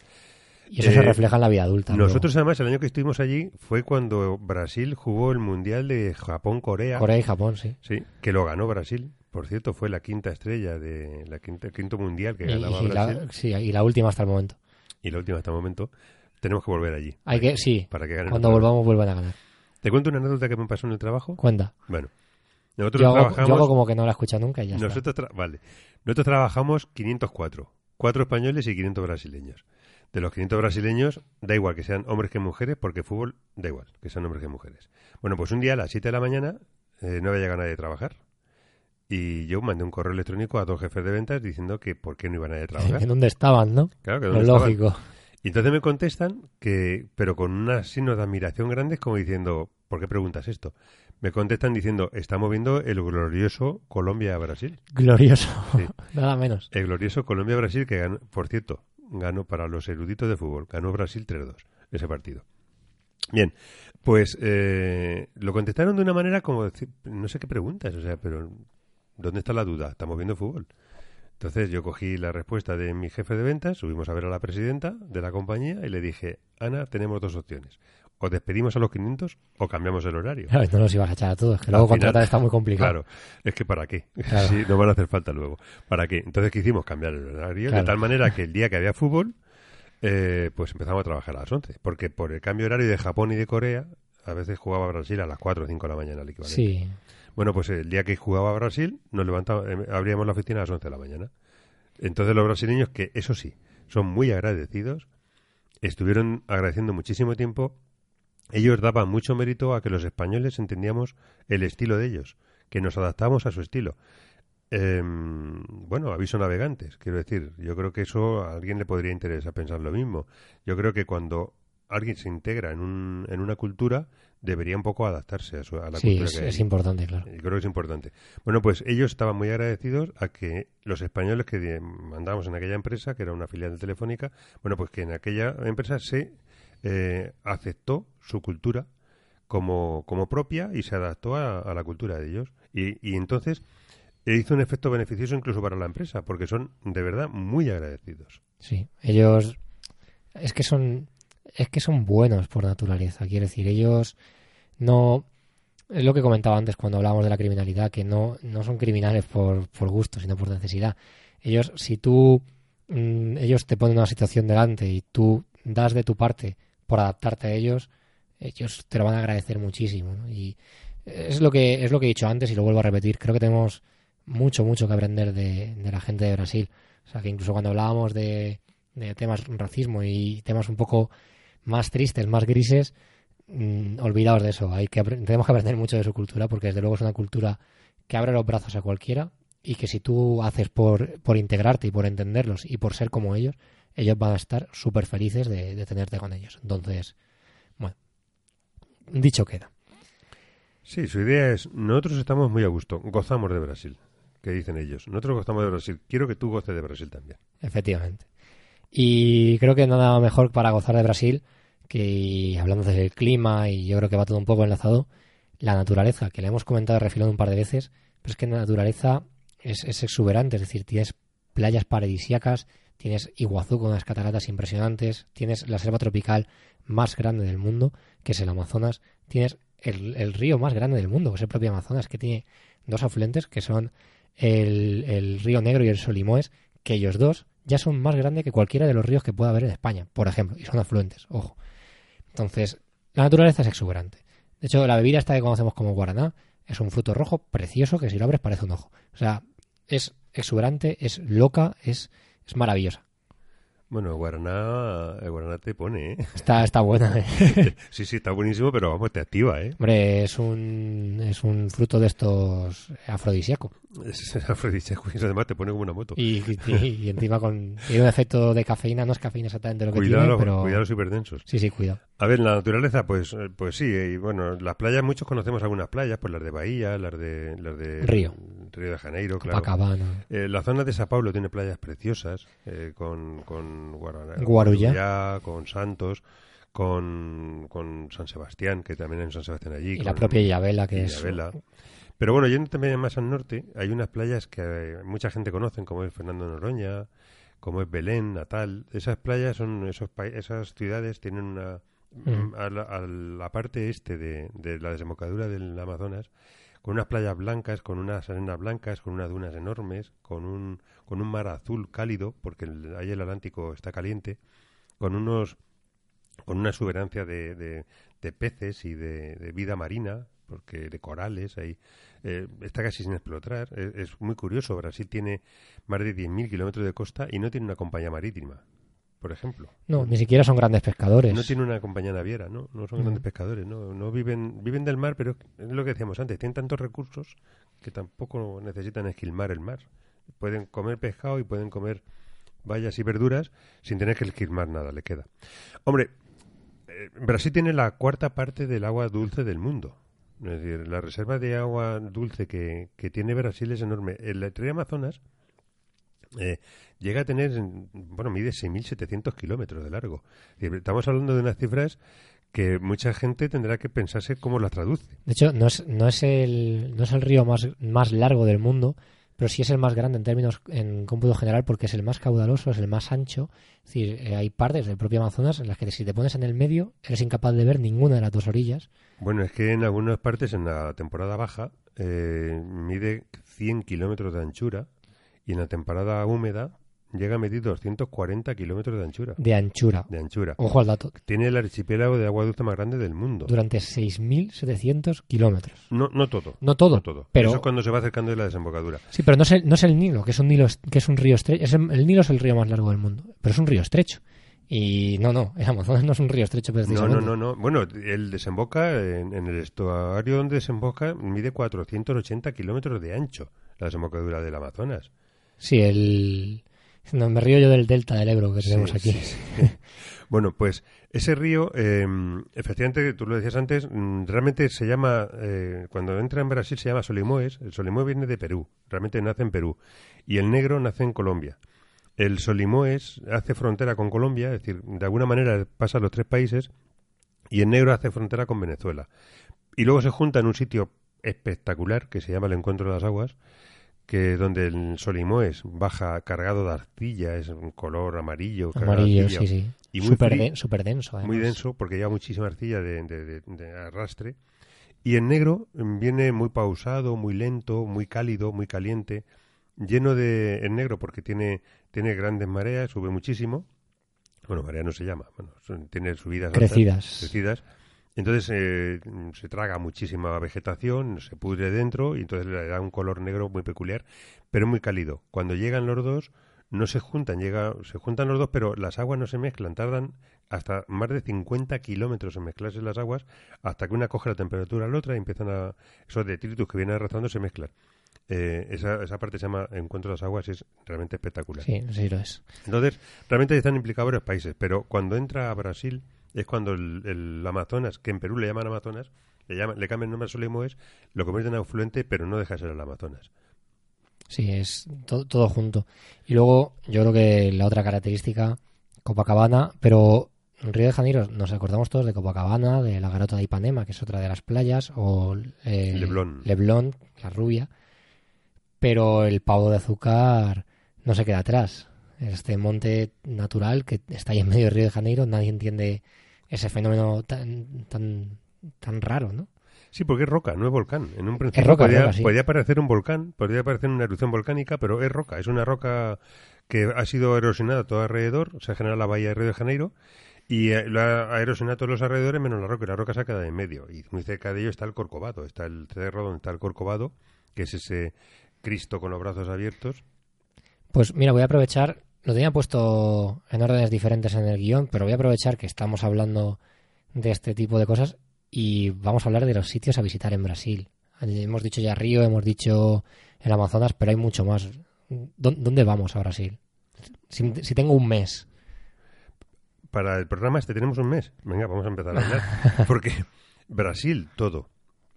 Y eso se Eh, refleja en la vida adulta. luego. Nosotros, además, el año que estuvimos allí fue cuando Brasil jugó el Mundial de Japón-Corea. Corea y Japón, sí. Sí, que lo ganó Brasil. Por cierto, fue la quinta estrella de la quinta, el quinto mundial que Y, ganaba y Brasil. la, sí, y la última hasta el momento. Y la última hasta el momento. Tenemos que volver allí. Hay que, sí, Para que ganen cuando volvamos vuelvan a ganar. Te cuento una anécdota que me pasó en el trabajo. Cuenta. Bueno, nosotros Yo hago, trabajamos. yo hago como que no la he escuchado nunca y ya está. nosotros tra- vale. Nosotros trabajamos 504. Cuatro españoles y 500 brasileños. De los 500 brasileños, da igual que sean hombres que mujeres, porque fútbol da igual que sean hombres que mujeres. Bueno, pues un día a las 7 de la mañana eh, no había llegado nadie a trabajar. Y yo mandé un correo electrónico a dos jefes de ventas diciendo que por qué no iba nadie a trabajar. ¿En dónde estaban, no? Claro, que estaban. lógico. Y entonces me contestan que, pero con unos signos de admiración grandes, como diciendo, ¿por qué preguntas esto? Me contestan diciendo, estamos viendo el glorioso Colombia-Brasil. Glorioso. Sí. Nada menos. El glorioso Colombia-Brasil que ganó, por cierto, ganó para los eruditos de fútbol, ganó Brasil 3-2 ese partido. Bien, pues eh, lo contestaron de una manera como decir, no sé qué preguntas, o sea, pero ¿dónde está la duda? Estamos viendo fútbol. Entonces yo cogí la respuesta de mi jefe de ventas, subimos a ver a la presidenta de la compañía y le dije, Ana, tenemos dos opciones. O despedimos a los 500 o cambiamos el horario. Claro, no los ibas a echar a todos, que luego Al final- contratar está muy complicado. Claro, es que ¿para qué? Claro. Sí, no van a hacer falta luego. ¿Para qué? Entonces, ¿qué hicimos? Cambiar el horario, Claro. de tal manera que el día que había fútbol, eh, pues empezamos a trabajar a las 11. Porque por el cambio horario de Japón y de Corea, a veces jugaba Brasil a las 4 o 5 de la mañana, el equivalente. Sí, Bueno, pues el día que jugaba Brasil, nos levantaba, eh, abríamos la oficina a las 11 de la mañana. Entonces los brasileños, que eso sí, son muy agradecidos, estuvieron agradeciendo muchísimo tiempo. Ellos daban mucho mérito a que los españoles entendíamos el estilo de ellos, que nos adaptamos a su estilo. Em, bueno, aviso navegantes, quiero decir, yo creo que eso a alguien le podría interesar pensar lo mismo. Yo creo que cuando alguien se integra en, un, en una cultura, debería un poco adaptarse a, su- a la sí, cultura es, que es importante, claro. Yo creo que es importante. Bueno, pues ellos estaban muy agradecidos a que los españoles que mandamos en aquella empresa, que era una filial de Telefónica, bueno, pues que en aquella empresa se eh, aceptó su cultura como, como propia y se adaptó a, a la cultura de ellos. Y, y entonces eh, hizo un efecto beneficioso incluso para la empresa, porque son de verdad muy agradecidos. Sí, ellos es que son es que son buenos por naturaleza, quiero decir, ellos no es lo que comentaba antes cuando hablábamos de la criminalidad, que no, no son criminales por, por gusto, sino por necesidad. Ellos, si tú mm, ellos te ponen una situación delante y tú das de tu parte por adaptarte a ellos, ellos te lo van a agradecer muchísimo. ¿no? Y es lo que es lo que he dicho antes y lo vuelvo a repetir. Creo que tenemos mucho, mucho que aprender de, de la gente de Brasil. O sea, que incluso cuando hablábamos de, de temas racismo y temas un poco más tristes, más grises, mm, olvidaos de eso. Hay que tenemos que aprender mucho de su cultura porque desde luego es una cultura que abre los brazos a cualquiera y que si tú haces por, por integrarte y por entenderlos y por ser como ellos, ellos van a estar súper felices de, de tenerte con ellos. Entonces, bueno, dicho queda. Sí, su idea es, nosotros estamos muy a gusto, gozamos de Brasil, que dicen ellos. Nosotros gozamos de Brasil, quiero que tú goces de Brasil también. Efectivamente. Y creo que nada mejor para gozar de Brasil que, hablando del clima, y yo creo que va todo un poco enlazado, la naturaleza, que le hemos comentado refilón un par de veces, pero es que la naturaleza es, es exuberante, es decir, tienes playas paradisíacas, tienes Iguazú con unas cataratas impresionantes, tienes la selva tropical más grande del mundo, que es el Amazonas, tienes el, el río más grande del mundo, que es el propio Amazonas, que tiene dos afluentes, que son el, el río Negro y el Solimoes, que ellos dos ya son más grandes que cualquiera de los ríos que pueda haber en España, por ejemplo, y son afluentes, ojo. Entonces, la naturaleza es exuberante. De hecho, la bebida esta que conocemos como guaraná es un fruto rojo precioso que si lo abres parece un ojo. O sea, es exuberante, es loca, es, es maravillosa. Bueno, el Guaraná, el Guaraná te pone, ¿eh? Está, está buena. ¿eh? Sí, sí, está buenísimo, pero vamos, te activa, ¿eh? Hombre, es un, es un fruto de estos afrodisíaco. Además te pone como una moto. Y, y- y encima con un efecto de cafeína, no es cafeína exactamente lo que Cuidado, tiene, pero cuidado hiperdensos. sí, sí, cuidado. A ver, la naturaleza, pues, eh, pues sí, eh, y bueno, las playas, muchos conocemos algunas playas, pues las de Bahía, las de, las de Río. Río de Janeiro, claro. Eh, la zona de Sao Paulo tiene playas preciosas, eh, con, con Guarana-. Guarujá, con Santos, con, con San Sebastián, que también un San Sebastián allí. Y con la propia Illavela, que es... Pero bueno, yendo también más al norte, hay unas playas que eh, mucha gente conoce, como es Fernando Noroña, como es Belén, Natal. Esas playas son, esos pa- esas ciudades tienen una... Mm. A, la, a la parte este de, de la desembocadura del Amazonas, con unas playas blancas, con unas arenas blancas, con unas dunas enormes, con un, con un mar azul cálido, porque el, ahí el Atlántico está caliente, con unos con una exuberancia de, de, de peces y de, de vida marina, porque de corales ahí eh, está casi sin explotar. Es, es muy curioso. Brasil tiene más de 10.000 kilómetros de costa y no tiene una compañía marítima, por ejemplo. No, ni siquiera son grandes pescadores. No tiene una compañía naviera, ¿no? No son Mm. grandes pescadores, ¿no? No viven, viven del mar, pero es lo que decíamos antes, tienen tantos recursos que tampoco necesitan esquilmar el mar. Pueden comer pescado y pueden comer bayas y verduras sin tener que esquilmar nada, le queda. Hombre, eh, Brasil tiene la cuarta parte del agua dulce del mundo. Es decir, la reserva de agua dulce que, que tiene Brasil es enorme. El río Amazonas eh, llega a tener, bueno, mide 6.700 kilómetros de largo. Estamos hablando de unas cifras que mucha gente tendrá que pensarse cómo las traduce. De hecho, no es, no es, el, no es el río más, más largo del mundo, pero sí es el más grande en términos en cómputo general porque es el más caudaloso, es el más ancho. Es decir, eh, hay partes del propio Amazonas en las que si te pones en el medio eres incapaz de ver ninguna de las dos orillas. Bueno, es que en algunas partes, en la temporada baja, eh, mide 100 kilómetros de anchura y en la temporada húmeda llega a medir 240 kilómetros de anchura. de anchura. De anchura. Ojo al dato. Tiene el archipiélago de agua dulce más grande del mundo. Durante 6.700 kilómetros. No, no todo. No todo, No todo. pero- Eso es cuando se va acercando de la desembocadura. Sí, pero no es el, no es el Nilo, que es un Nilo, que es un río estrecho. Es el, el Nilo es el río más largo del mundo, pero es un río estrecho. Y no, no, el Amazonas no es un río estrecho No, no, no, no. Bueno, él desemboca en, en el estuario donde desemboca, mide 480 kilómetros de ancho la desembocadura del Amazonas. Sí, el... No, me río yo del delta del Ebro que tenemos Sí, aquí. sí, sí. bueno, pues ese río, eh, efectivamente, tú lo decías antes, mm, realmente se llama, eh, cuando entra en Brasil se llama Solimoes. El Solimoes viene de Perú, realmente nace en Perú. Y el negro nace en Colombia. El Solimoes hace frontera con Colombia, es decir, de alguna manera pasa a los tres países, y el negro hace frontera con Venezuela. Y luego se junta en un sitio espectacular que se llama el Encuentro de las Aguas, que donde el Solimoes baja cargado de arcilla, es un color amarillo, Amarillo, sí, sí. y Súper denso, además. muy denso porque lleva muchísima arcilla de, de- de- de arrastre. Y el negro mm, viene muy pausado, muy lento, muy cálido, muy caliente, lleno de el negro porque tiene tiene grandes mareas, sube muchísimo. Bueno, marea no se llama, bueno, son- tiene subidas altas, Crecidas. Entonces eh, se traga muchísima vegetación, se pudre dentro y entonces le da un color negro muy peculiar, pero muy cálido. Cuando llegan los dos no se juntan, llega, se juntan los dos, pero las aguas no se mezclan, tardan hasta más de 50 kilómetros en mezclarse las aguas hasta que una coge la temperatura a la otra y empiezan a... Esos detritus que vienen arrastrando se mezclan. Eh, esa, esa parte se llama Encuentro de las Aguas y es realmente espectacular. Sí, sí lo es. Entonces, realmente están implicados varios países, pero cuando entra a Brasil es cuando el, el Amazonas, que en Perú le llaman Amazonas, le, llaman, le cambian el nombre a Solimoes, lo convierten en afluente, pero no deja de ser el Amazonas. Sí, es to- todo junto. Y luego, yo creo que la otra característica, Copacabana, pero en Río de Janeiro nos acordamos todos de Copacabana, de la Garota de Ipanema, que es otra de las playas, o eh, Leblon. Leblon, la rubia, pero el pavo de azúcar no se queda atrás. Este monte natural que está ahí en medio de Río de Janeiro, nadie entiende ese fenómeno tan, tan, tan raro, ¿no? Sí, porque es roca, no es volcán. En un principio roca, podía, roca, sí. podía parecer un volcán, podría parecer una erupción volcánica, pero es roca. Es una roca que ha sido erosionada todo alrededor, se ha generado la bahía de Río de Janeiro y eh, lo ha, ha erosionado todos los alrededores menos la roca, y la roca se ha quedado en medio. Y muy cerca de ello está el Corcovado, está el cerro donde está el Corcovado, que es ese Cristo con los brazos abiertos. Pues mira, voy a aprovechar, lo tenía puesto en órdenes diferentes en el guion, pero voy a aprovechar que estamos hablando de este tipo de cosas y vamos a hablar de los sitios a visitar en Brasil. Hemos dicho ya Río, hemos dicho el Amazonas, pero hay mucho más. ¿Dó- ¿Dónde vamos a Brasil? Si, si tengo un mes. Para el programa este tenemos un mes. Venga, vamos a empezar a hablar. Porque Brasil, todo.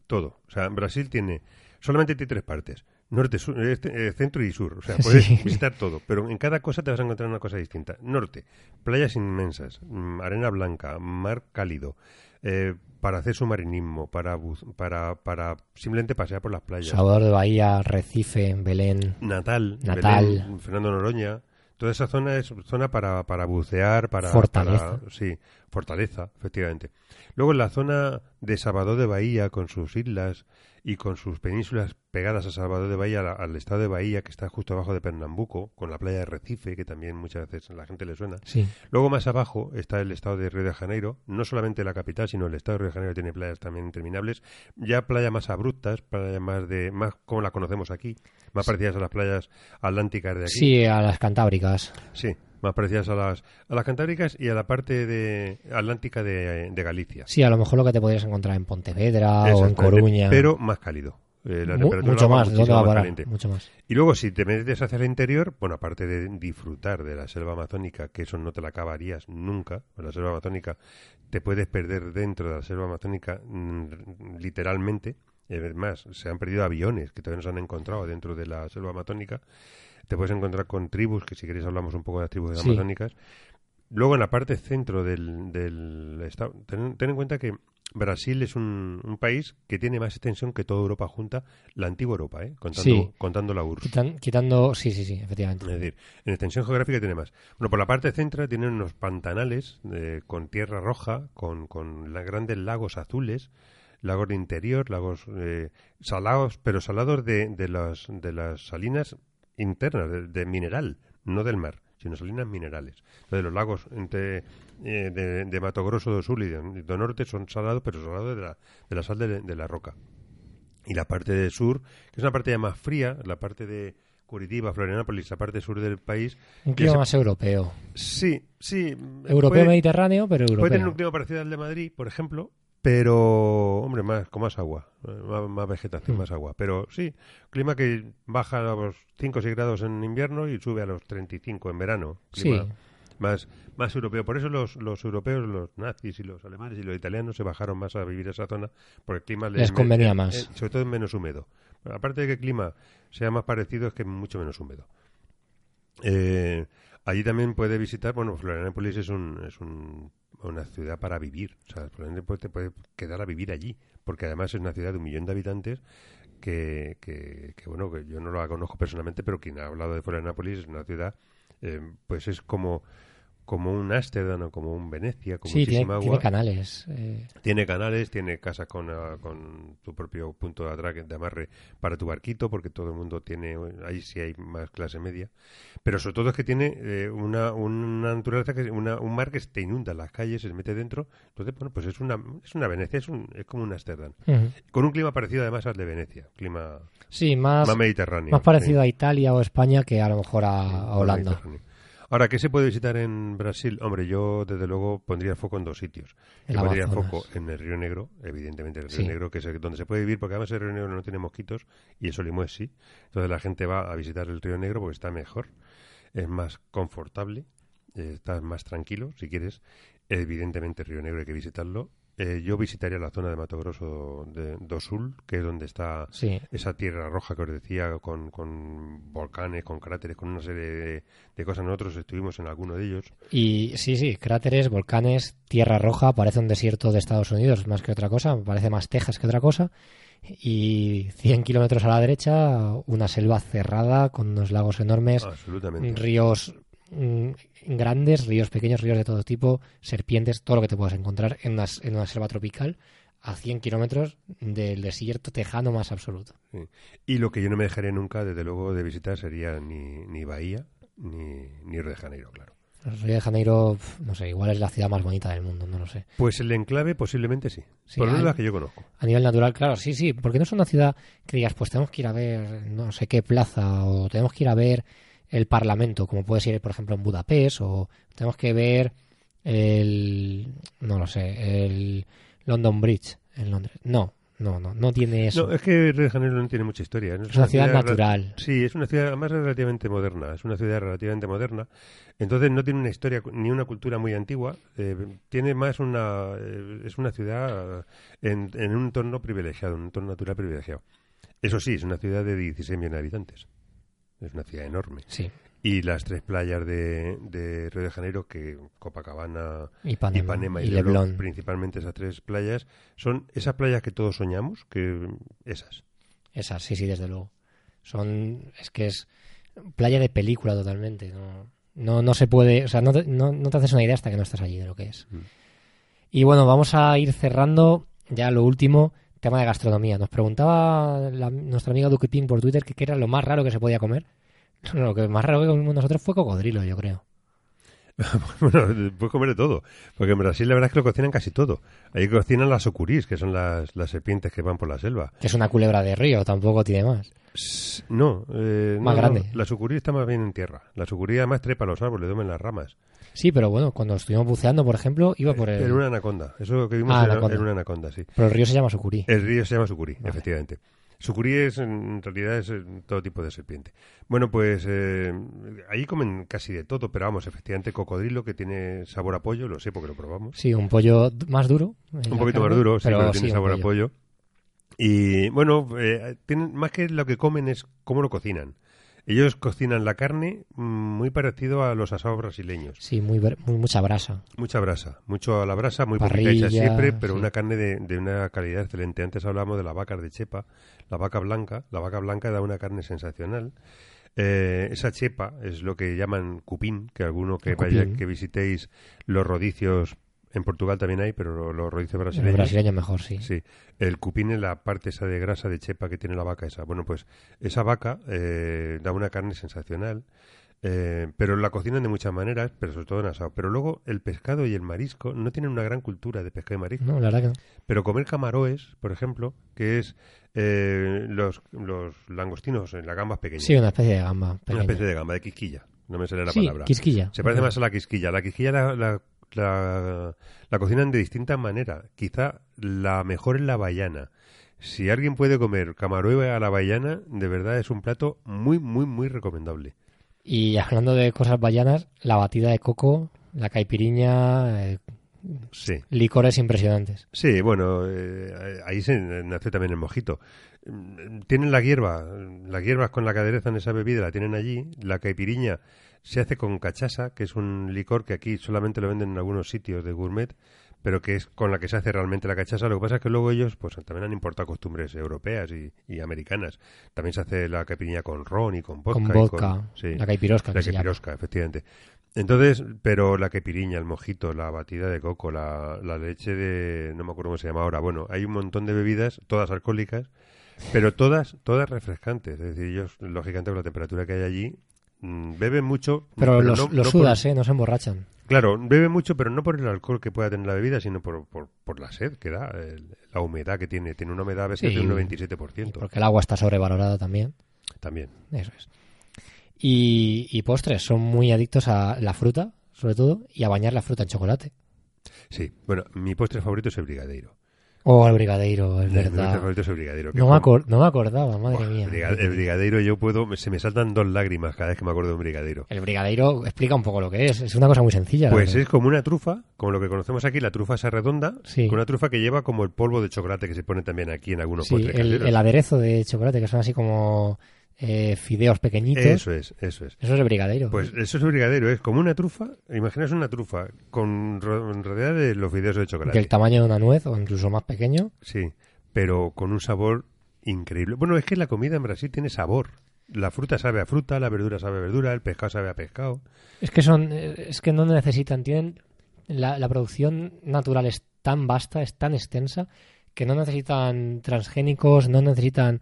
Todo. O sea, Brasil tiene. Solamente tiene tres partes: norte, sur, este, eh, centro y sur. O sea, puedes Sí. visitar todo. Pero en cada cosa te vas a encontrar una cosa distinta. Norte, playas inmensas, mm, arena blanca, mar cálido. eh, para hacer submarinismo, para, para, para simplemente pasear por las playas. Salvador de Bahía, Recife, Belén. Natal, Natal. Belén, Fernando Noroña. Toda esa zona es zona para, para bucear, para... Fortaleza. para- sí, fortaleza, efectivamente. Luego en la zona de Salvador de Bahía, con sus islas y con sus penínsulas pegadas a Salvador de Bahía, al, estado de Bahía, que está justo abajo de Pernambuco, con la playa de Recife, que también muchas veces a la gente le suena. Sí. Luego más abajo está el estado de Río de Janeiro, no solamente la capital, sino el estado de Río de Janeiro tiene playas también interminables, ya playas más abruptas, playas más de más como la conocemos aquí, más parecidas a las playas atlánticas de aquí. Sí, a las Cantábricas. Sí, más parecidas a las a las cantábricas y a la parte de atlántica de, de Galicia. Sí, a lo mejor lo que te podrías encontrar en Pontevedra o en Coruña. pero más cálido. Eh, la Mu- temperatura mucho más. ¿Dónde muchísimo va más caliente. Mucho más. Y luego, si te metes hacia el interior, bueno, aparte de disfrutar de la selva amazónica, que eso no te la acabarías nunca, la selva amazónica, te puedes perder dentro de la selva amazónica mm, literalmente. Es más, se han perdido aviones que todavía no se han encontrado dentro de la selva amazónica. Te puedes encontrar con tribus, que si queréis hablamos un poco de las tribus Sí. amazónicas. Luego, en la parte centro del, del estado, ten, ten en cuenta que Brasil es un, un país que tiene más extensión que toda Europa junta, la antigua Europa, ¿eh? contando, Sí. contando la URSS. Quitan- quitando. Sí, sí, sí, efectivamente. Es decir, en extensión geográfica tiene más. Bueno, por la parte central tienen unos pantanales eh, con tierra roja, con, con la- grandes lagos azules, lagos de interior, lagos eh, salados, pero salados de, de, las, de las salinas internas, de, de mineral, no del mar, sino salinas minerales. Entonces, los lagos entre, eh, de, de Mato Grosso do Sul y de, do Norte son salados, pero salados de la, de la sal de, de la roca y la parte del sur, que es una parte ya más fría, la parte de Curitiba, Florianópolis, la parte sur del país. Un clima más europeo. Sí, sí. Europeo puede, mediterráneo, pero puede tener un europeo. clima parecido al de Madrid, por ejemplo, pero, hombre, más, con más agua, eh, más, más vegetación, Mm. más agua. Pero sí, clima que baja a los 5 o 6 grados en invierno y sube a los 35 en verano. Sí, Clima más, más europeo. Por eso los, los europeos, los nazis y los alemanes y los italianos se bajaron más a vivir esa zona porque el clima Les convenía eh, más. eh, sobre todo es menos húmedo. Pero aparte de que el clima sea más parecido, es que es mucho menos húmedo. Eh, allí también puede visitar, bueno, Florianópolis es, un, es un- una ciudad para vivir. O sea, Florianópolis te puede quedar a vivir allí, porque además es una ciudad de un millón de habitantes que, que, que, bueno, que yo no la conozco personalmente, pero quien ha hablado de Florianópolis es una ciudad, eh, pues es como como un Ámsterdam o como un Venecia, con sí tiene, muchísima tiene agua. canales. eh, Tiene canales, tiene casas con, ah, con tu propio punto de atraque, de amarre para tu barquito, porque todo el mundo tiene, ahí sí hay más clase media. Pero sobre todo es que tiene eh, una, una naturaleza, que una, un mar que te inunda las calles, se mete dentro. Entonces, bueno, pues es una, es una Venecia, es, un, es como un Ámsterdam. Con un clima parecido además al de Venecia, clima Sí, más, más mediterráneo. más parecido sí. a Italia o España que a lo mejor a, Sí, a Holanda. Ahora, ¿qué se puede visitar en Brasil? Hombre, yo desde luego pondría foco en dos sitios. El Yo pondría Amazonas. foco en el Río Negro, evidentemente el Río Sí. Negro, que es el- donde se puede vivir, porque además el Río Negro no tiene mosquitos y el Solimões sí. Entonces la gente va a visitar el Río Negro porque está mejor, es más confortable, eh, estás más tranquilo, si quieres. Evidentemente el Río Negro hay que visitarlo. Eh, yo visitaría la zona de Mato Grosso de, do Sul, que es donde está Sí, esa tierra roja que os decía, con, con volcanes, con cráteres, con una serie de, de cosas. Nosotros estuvimos en alguno de ellos. y sí, sí, cráteres, volcanes, tierra roja, parece un desierto de Estados Unidos más que otra cosa, parece más Texas que otra cosa. Y 100 kilómetros a la derecha, una selva cerrada con unos lagos enormes, Absolutamente. ríos mm, grandes, ríos pequeños, ríos de todo tipo, serpientes, todo lo que te puedas encontrar en una, en una selva tropical a 100 kilómetros del desierto tejano más absoluto. Sí. Y lo que yo no me dejaría nunca, desde luego, de visitar sería ni, ni Bahía ni, ni Río de Janeiro, claro. Río de Janeiro, no sé, igual es la ciudad más bonita del mundo, no lo sé. Pues el enclave posiblemente sí. Sí, por lo menos las que yo conozco. A nivel natural, claro, sí, sí, porque no es una ciudad que digas, pues tenemos que ir a ver no sé qué plaza o tenemos que ir a ver el Parlamento, como puede ser, por ejemplo, en Budapest, o tenemos que ver el, no lo sé, el London Bridge en Londres. No, no, no, no tiene eso. No, es que Río de Janeiro no tiene mucha historia. es una ciudad ra- natural. Sí, es una ciudad además relativamente moderna. Es una ciudad relativamente moderna. Entonces no tiene una historia ni una cultura muy antigua. eh, tiene más una. eh, es una ciudad eh, en, en un entorno privilegiado, un entorno natural privilegiado. Eso sí, es una ciudad de 16 millones de habitantes. Es una ciudad enorme. Sí, Y las tres playas de, de Río de Janeiro, que Copacabana, Ipanema, Ipanema y, y Leblon, Leblon. principalmente esas tres playas, son esas playas que todos soñamos, que esas. Esas, sí, sí, desde luego. Son, es que es playa de película totalmente. No, no, no se puede, o sea, no te, no, no te haces una idea hasta que no estás allí de lo que es. Mm. Y bueno, vamos a ir cerrando ya lo último, tema de gastronomía. Nos preguntaba la- nuestra amiga Duque Ping por Twitter que qué era lo más raro que se podía comer. Lo que más raro que comimos nosotros fue cocodrilo, yo creo. Bueno, puedes comer de todo. Porque en Brasil la verdad es que lo cocinan casi todo. Ahí cocinan las ocurís, que son las, las serpientes que van por la selva. Que es una culebra de río, tampoco tiene más. No, eh, Más no, grande. no, la sucurí está más bien en tierra. La sucurí además trepa los árboles, duerme en las ramas. Sí, pero bueno, cuando estuvimos buceando, por ejemplo, iba por el... En una anaconda. Eso que vimos Ah, era- anaconda. en una anaconda, sí. Pero el río se llama Sucuri. El río se llama sucurí, Vale. efectivamente. Sucurí es, en realidad, es eh, todo tipo de serpiente. Bueno, pues eh, ahí comen casi de todo, pero vamos, efectivamente, cocodrilo que tiene sabor a pollo, lo sé porque lo probamos. Sí, un pollo más duro. en Un poquito carne, más duro, sí, pero, tiene sí, sabor a pollo. Y bueno, eh, tienen, más que lo que comen es cómo lo cocinan. Ellos cocinan la carne mm, muy parecido a los asados brasileños. Sí, muy, mucha brasa. Mucha brasa, mucho a la brasa, muy poquita Parrilla, hecha siempre, pero sí. una carne de, de una calidad excelente. Antes hablábamos de la vaca de chepa, la vaca blanca. La vaca blanca da una carne sensacional. Eh, esa chepa es lo que llaman cupín, que alguno que vaya, que visitéis los rodicios, en Portugal también hay, pero los rodicios El brasileños. brasileño mejor, sí. Sí, el cupín es la parte esa de grasa de chepa que tiene la vaca esa. Bueno, pues esa vaca eh, da una carne sensacional, eh, pero la cocinan de muchas maneras, pero sobre todo en asado. Pero luego el pescado y el marisco no tienen una gran cultura de pescado y marisco. No, la verdad que no. Pero comer camaroes, por ejemplo, que es eh, los, los langostinos, en las gambas pequeñas. Sí, una especie de gamba. una pequeña. especie de gamba, de quisquilla. No me sale la sí, palabra. quisquilla. Se parece más a la quisquilla. La quisquilla la, la, la- la cocinan de distintas maneras. Quizá la mejor es la bayana. Si alguien puede comer camaroe a la bayana, de verdad es un plato muy, muy, muy recomendable. Y hablando de cosas bayanas, la batida de coco, la caipiriña, eh, Sí. licores impresionantes. Sí, bueno, eh, ahí se nació también el mojito. Mm, Tienen la hierba, las hierbas con la que aderezan esa bebida la tienen allí. La caipiriña se hace con cachaza, que es un licor que aquí solamente lo venden en algunos sitios de gourmet, pero que es con la que se hace realmente la cachaza. Lo que pasa es que luego ellos pues también han importado costumbres europeas y, y americanas. También se hace la caipiriña con ron y con vodka. con y vodka, sí. la caipirosca. La que se llama. caipirosca, efectivamente. Entonces, pero la caipiriña, el mojito, la batida de coco, la, la leche de... no me acuerdo cómo se llama ahora. Bueno, hay un montón de bebidas, todas alcohólicas, pero todas todas refrescantes. Es decir, ellos, lógicamente, con la temperatura que hay allí, mm, beben mucho... Pero, los, no- los no sudas, por- ¿eh? No se emborrachan. Claro, beben mucho, pero no por el alcohol que pueda tener la bebida, sino por, por, por la sed que da, el- la humedad que tiene. Tiene una humedad a veces Sí, de un y 97%. Porque el agua está sobrevalorada también. También. Eso es. Y, y postres, son muy adictos a la fruta, sobre todo, y a bañar la fruta en chocolate. Sí. Bueno, mi postre favorito es el brigadeiro. Oh, el brigadeiro, es Mi verdad. favorito es el brigadeiro. No me, acor- no me acordaba, madre Buah, mía. el briga- El brigadeiro, yo puedo, se me saltan dos lágrimas cada vez que me acuerdo de un brigadeiro. El brigadeiro explica un poco lo que es. Es una cosa muy sencilla. la Pues es como una trufa, como lo que conocemos aquí, la trufa esa redonda, Sí. con una trufa que lleva como el polvo de chocolate que se pone también aquí en algunos Sí, el aderezo de chocolate, que son así como eh, fideos pequeñitos. Eso es, eso es. Eso es el brigadeiro. Pues eso es el brigadeiro, es como una trufa, imaginas una trufa con ro- rodeada de los fideos de chocolate. del tamaño de una nuez o incluso más pequeño. Sí, pero con un sabor increíble. Bueno, es que la comida en Brasil tiene sabor. La fruta sabe a fruta, la verdura sabe a verdura, el pescado sabe a pescado. Es que son, eh, es que no necesitan, tienen la, la producción natural es tan vasta, es tan extensa que no necesitan transgénicos, no necesitan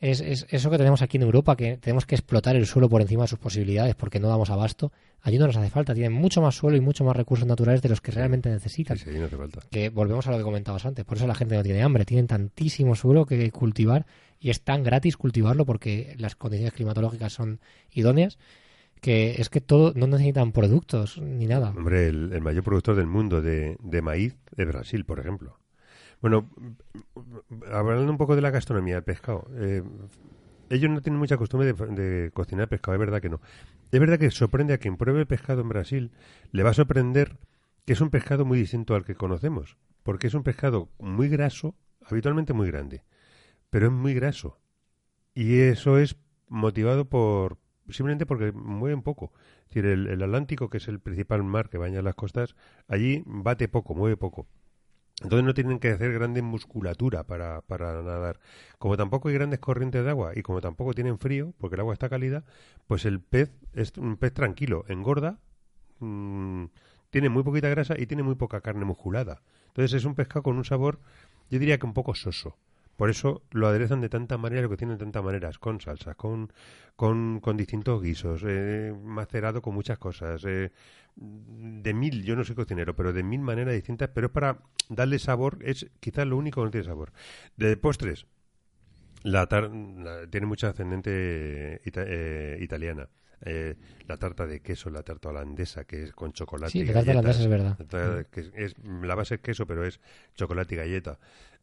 es, es eso que tenemos aquí en Europa, que tenemos que explotar el suelo por encima de sus posibilidades porque no damos abasto. Allí no nos hace falta, tienen mucho más suelo y mucho más recursos naturales de los que realmente necesitan. Sí, sí, no hace falta. Que volvemos a lo que comentabas antes, por eso la gente no tiene hambre, tienen tantísimo suelo que cultivar y es tan gratis cultivarlo porque las condiciones climatológicas son idóneas que es que todo no necesitan productos ni nada. Hombre, el, el mayor productor del mundo de, de maíz es Brasil, por ejemplo. Bueno, hablando un poco de la gastronomía, el pescado. eh, ellos no tienen mucha costumbre de, de cocinar pescado, es verdad que no. Es verdad que sorprende a quien pruebe pescado en Brasil, le va a sorprender que es un pescado muy distinto al que conocemos, porque es un pescado muy graso, habitualmente muy grande, pero es muy graso. Y eso es motivado por simplemente porque mueven poco. Es decir, el, el Atlántico, que es el principal mar que baña las costas, allí bate poco, mueve poco. Entonces no tienen que hacer grande musculatura para, para nadar. Como tampoco hay grandes corrientes de agua y como tampoco tienen frío, porque el agua está cálida, pues el pez es un pez tranquilo, engorda, mm, tiene muy poquita grasa y tiene muy poca carne musculada. Entonces es un pescado con un sabor, yo diría que un poco soso. Por eso lo aderezan de tanta manera, lo que tienen de tantas maneras, con salsas, con, con, con distintos guisos, eh, macerado con muchas cosas, eh, de mil, yo no soy cocinero, pero de mil maneras distintas, pero es para darle sabor, es quizás lo único que no tiene sabor. De postres, la, tar la- tiene mucha ascendente ita- eh, italiana. Eh, la tarta de queso, la tarta holandesa, que es con chocolate Sí, y tarta galletas. holandesa es verdad. La que es, es- la base es queso, pero es chocolate y galleta.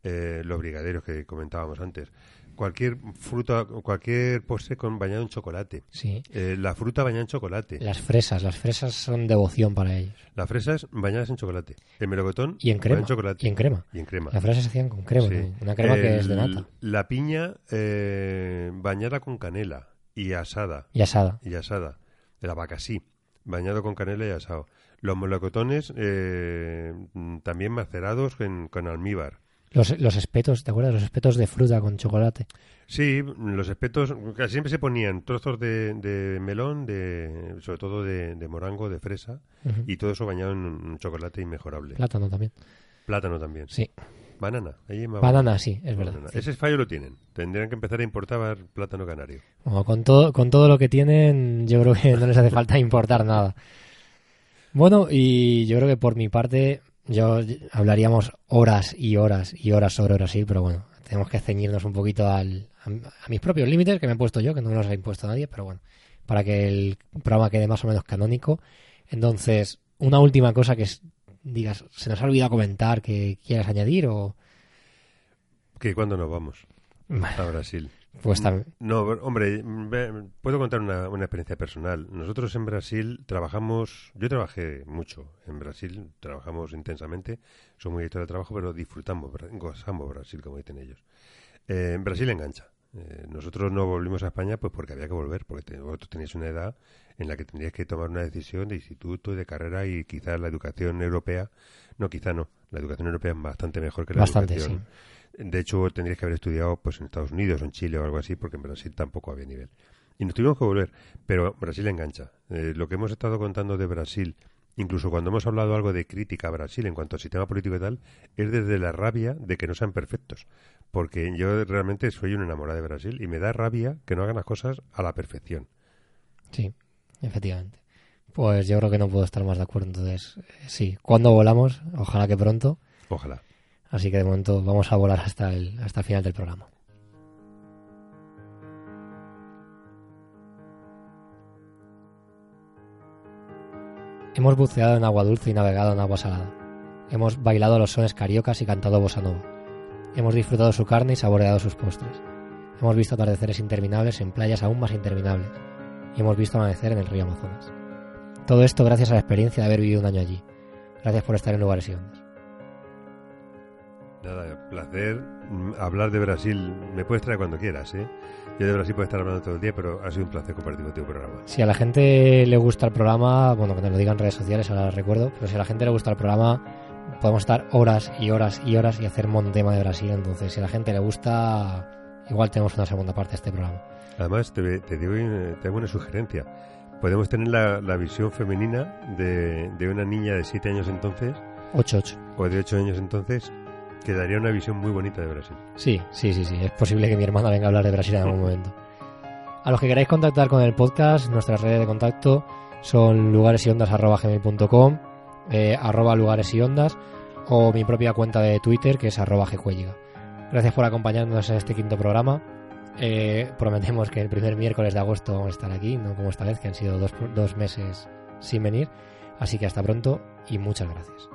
Eh, los brigadeiros que comentábamos antes. Cualquier fruta, cualquier postre con bañado en chocolate. Sí. Eh, la fruta bañada en chocolate. Las fresas, las fresas son devoción para ellos. Las fresas bañadas en chocolate. El melocotón Y en crema. en chocolate. Y en crema. Y en crema. Las fresas se hacían con crema, Sí. ¿no? una crema que es de nata. La piña eh, bañada con canela y asada. Y asada. Y asada. El abacasí, bañado con canela y asado. Los melocotones eh, mm, también macerados en- con almíbar. Los, los espetos, ¿te acuerdas? Los espetos de fruta con chocolate. Sí, los espetos, casi siempre se ponían trozos de, de melón, de, sobre todo de, de morango, de fresa, y todo eso bañado en un chocolate inmejorable. Plátano también. Plátano también. Sí. Banana. ahí Banana, sí, es verdad. sí. Ese fallo lo tienen. Tendrían que empezar a importar plátano canario. Bueno, con todo, con todo lo que tienen, yo creo que no les hace falta importar nada. Bueno, y yo creo que por mi parte, yo hablaríamos horas y horas y horas sobre Brasil, pero bueno, tenemos que ceñirnos un poquito al, a, a mis propios límites que me he puesto yo, que no me los ha impuesto nadie, pero bueno, para que el programa quede más o menos canónico. Entonces, una última cosa que es, digas, se nos ha olvidado comentar que quieras añadir o... ¿Que cuándo nos vamos a Brasil? Pues también... No, hombre, puedo contar una, una experiencia personal. Nosotros en Brasil trabajamos, yo trabajé mucho en Brasil, trabajamos intensamente, soy muy director de trabajo, pero disfrutamos, gozamos Brasil, como dicen ellos. Eh, en Brasil engancha. Eh, nosotros no volvimos a España pues porque había que volver, porque te- vosotros teníais una edad en la que tendríais que tomar una decisión de instituto y de carrera y quizás la educación europea, no, quizá no, la educación europea es bastante mejor que la Bastante, educación de hecho, tendrías que haber estudiado pues en Estados Unidos o en Chile o algo así, porque en Brasil tampoco había nivel. Y nos tuvimos que volver, pero Brasil engancha. Eh, lo que hemos estado contando de Brasil, incluso cuando hemos hablado algo de crítica a Brasil en cuanto al sistema político y tal, es desde la rabia de que no sean perfectos. Porque yo realmente soy un enamorado de Brasil y me da rabia que no hagan las cosas a la perfección. Sí, efectivamente. Pues yo creo que no puedo estar más de acuerdo. Entonces, eh, sí, cuando volamos, ojalá que pronto. Ojalá. Así que de momento vamos a volar hasta el, hasta el final del programa. Hemos buceado en agua dulce y navegado en agua salada. Hemos bailado los sones cariocas y cantado bossa nova. Hemos disfrutado su carne y saboreado sus postres. Hemos visto atardeceres interminables en playas aún más interminables. Y hemos visto amanecer en el río Amazonas. Todo esto gracias a la experiencia de haber vivido un año allí. Gracias por estar en lugares y ondas. Nada, placer mm, hablar de Brasil. Me puedes traer cuando quieras, ¿eh? Yo de Brasil puedo estar hablando todo el día, pero ha sido un placer compartir contigo el programa. Si a la gente le gusta el programa, bueno, que nos lo digan en redes sociales, ahora recuerdo, pero si a la gente le gusta el programa, podemos estar horas y horas y horas y hacer un tema de Brasil. Entonces, si a la gente le gusta, igual tenemos una segunda parte de este programa. Además, te, te digo, eh, te hago una sugerencia. Podemos tener la, la visión femenina de, de una niña de 7 años entonces, 8-8. o de 8 años entonces, que daría una visión muy bonita de Brasil. Sí, sí, sí, sí. Es posible que mi hermana venga a hablar de Brasil en algún momento. A los que queráis contactar con el podcast, nuestras redes de contacto son lugaresyondas.gmail.com, eh, arroba lugares y ondas, o mi propia cuenta de Twitter, que es arroba gcuelliga. Gracias por acompañarnos en este quinto programa. Eh, prometemos que el primer miércoles de agosto vamos a estar aquí, no como esta vez, que han sido dos, dos meses sin venir. Así que hasta pronto y muchas gracias.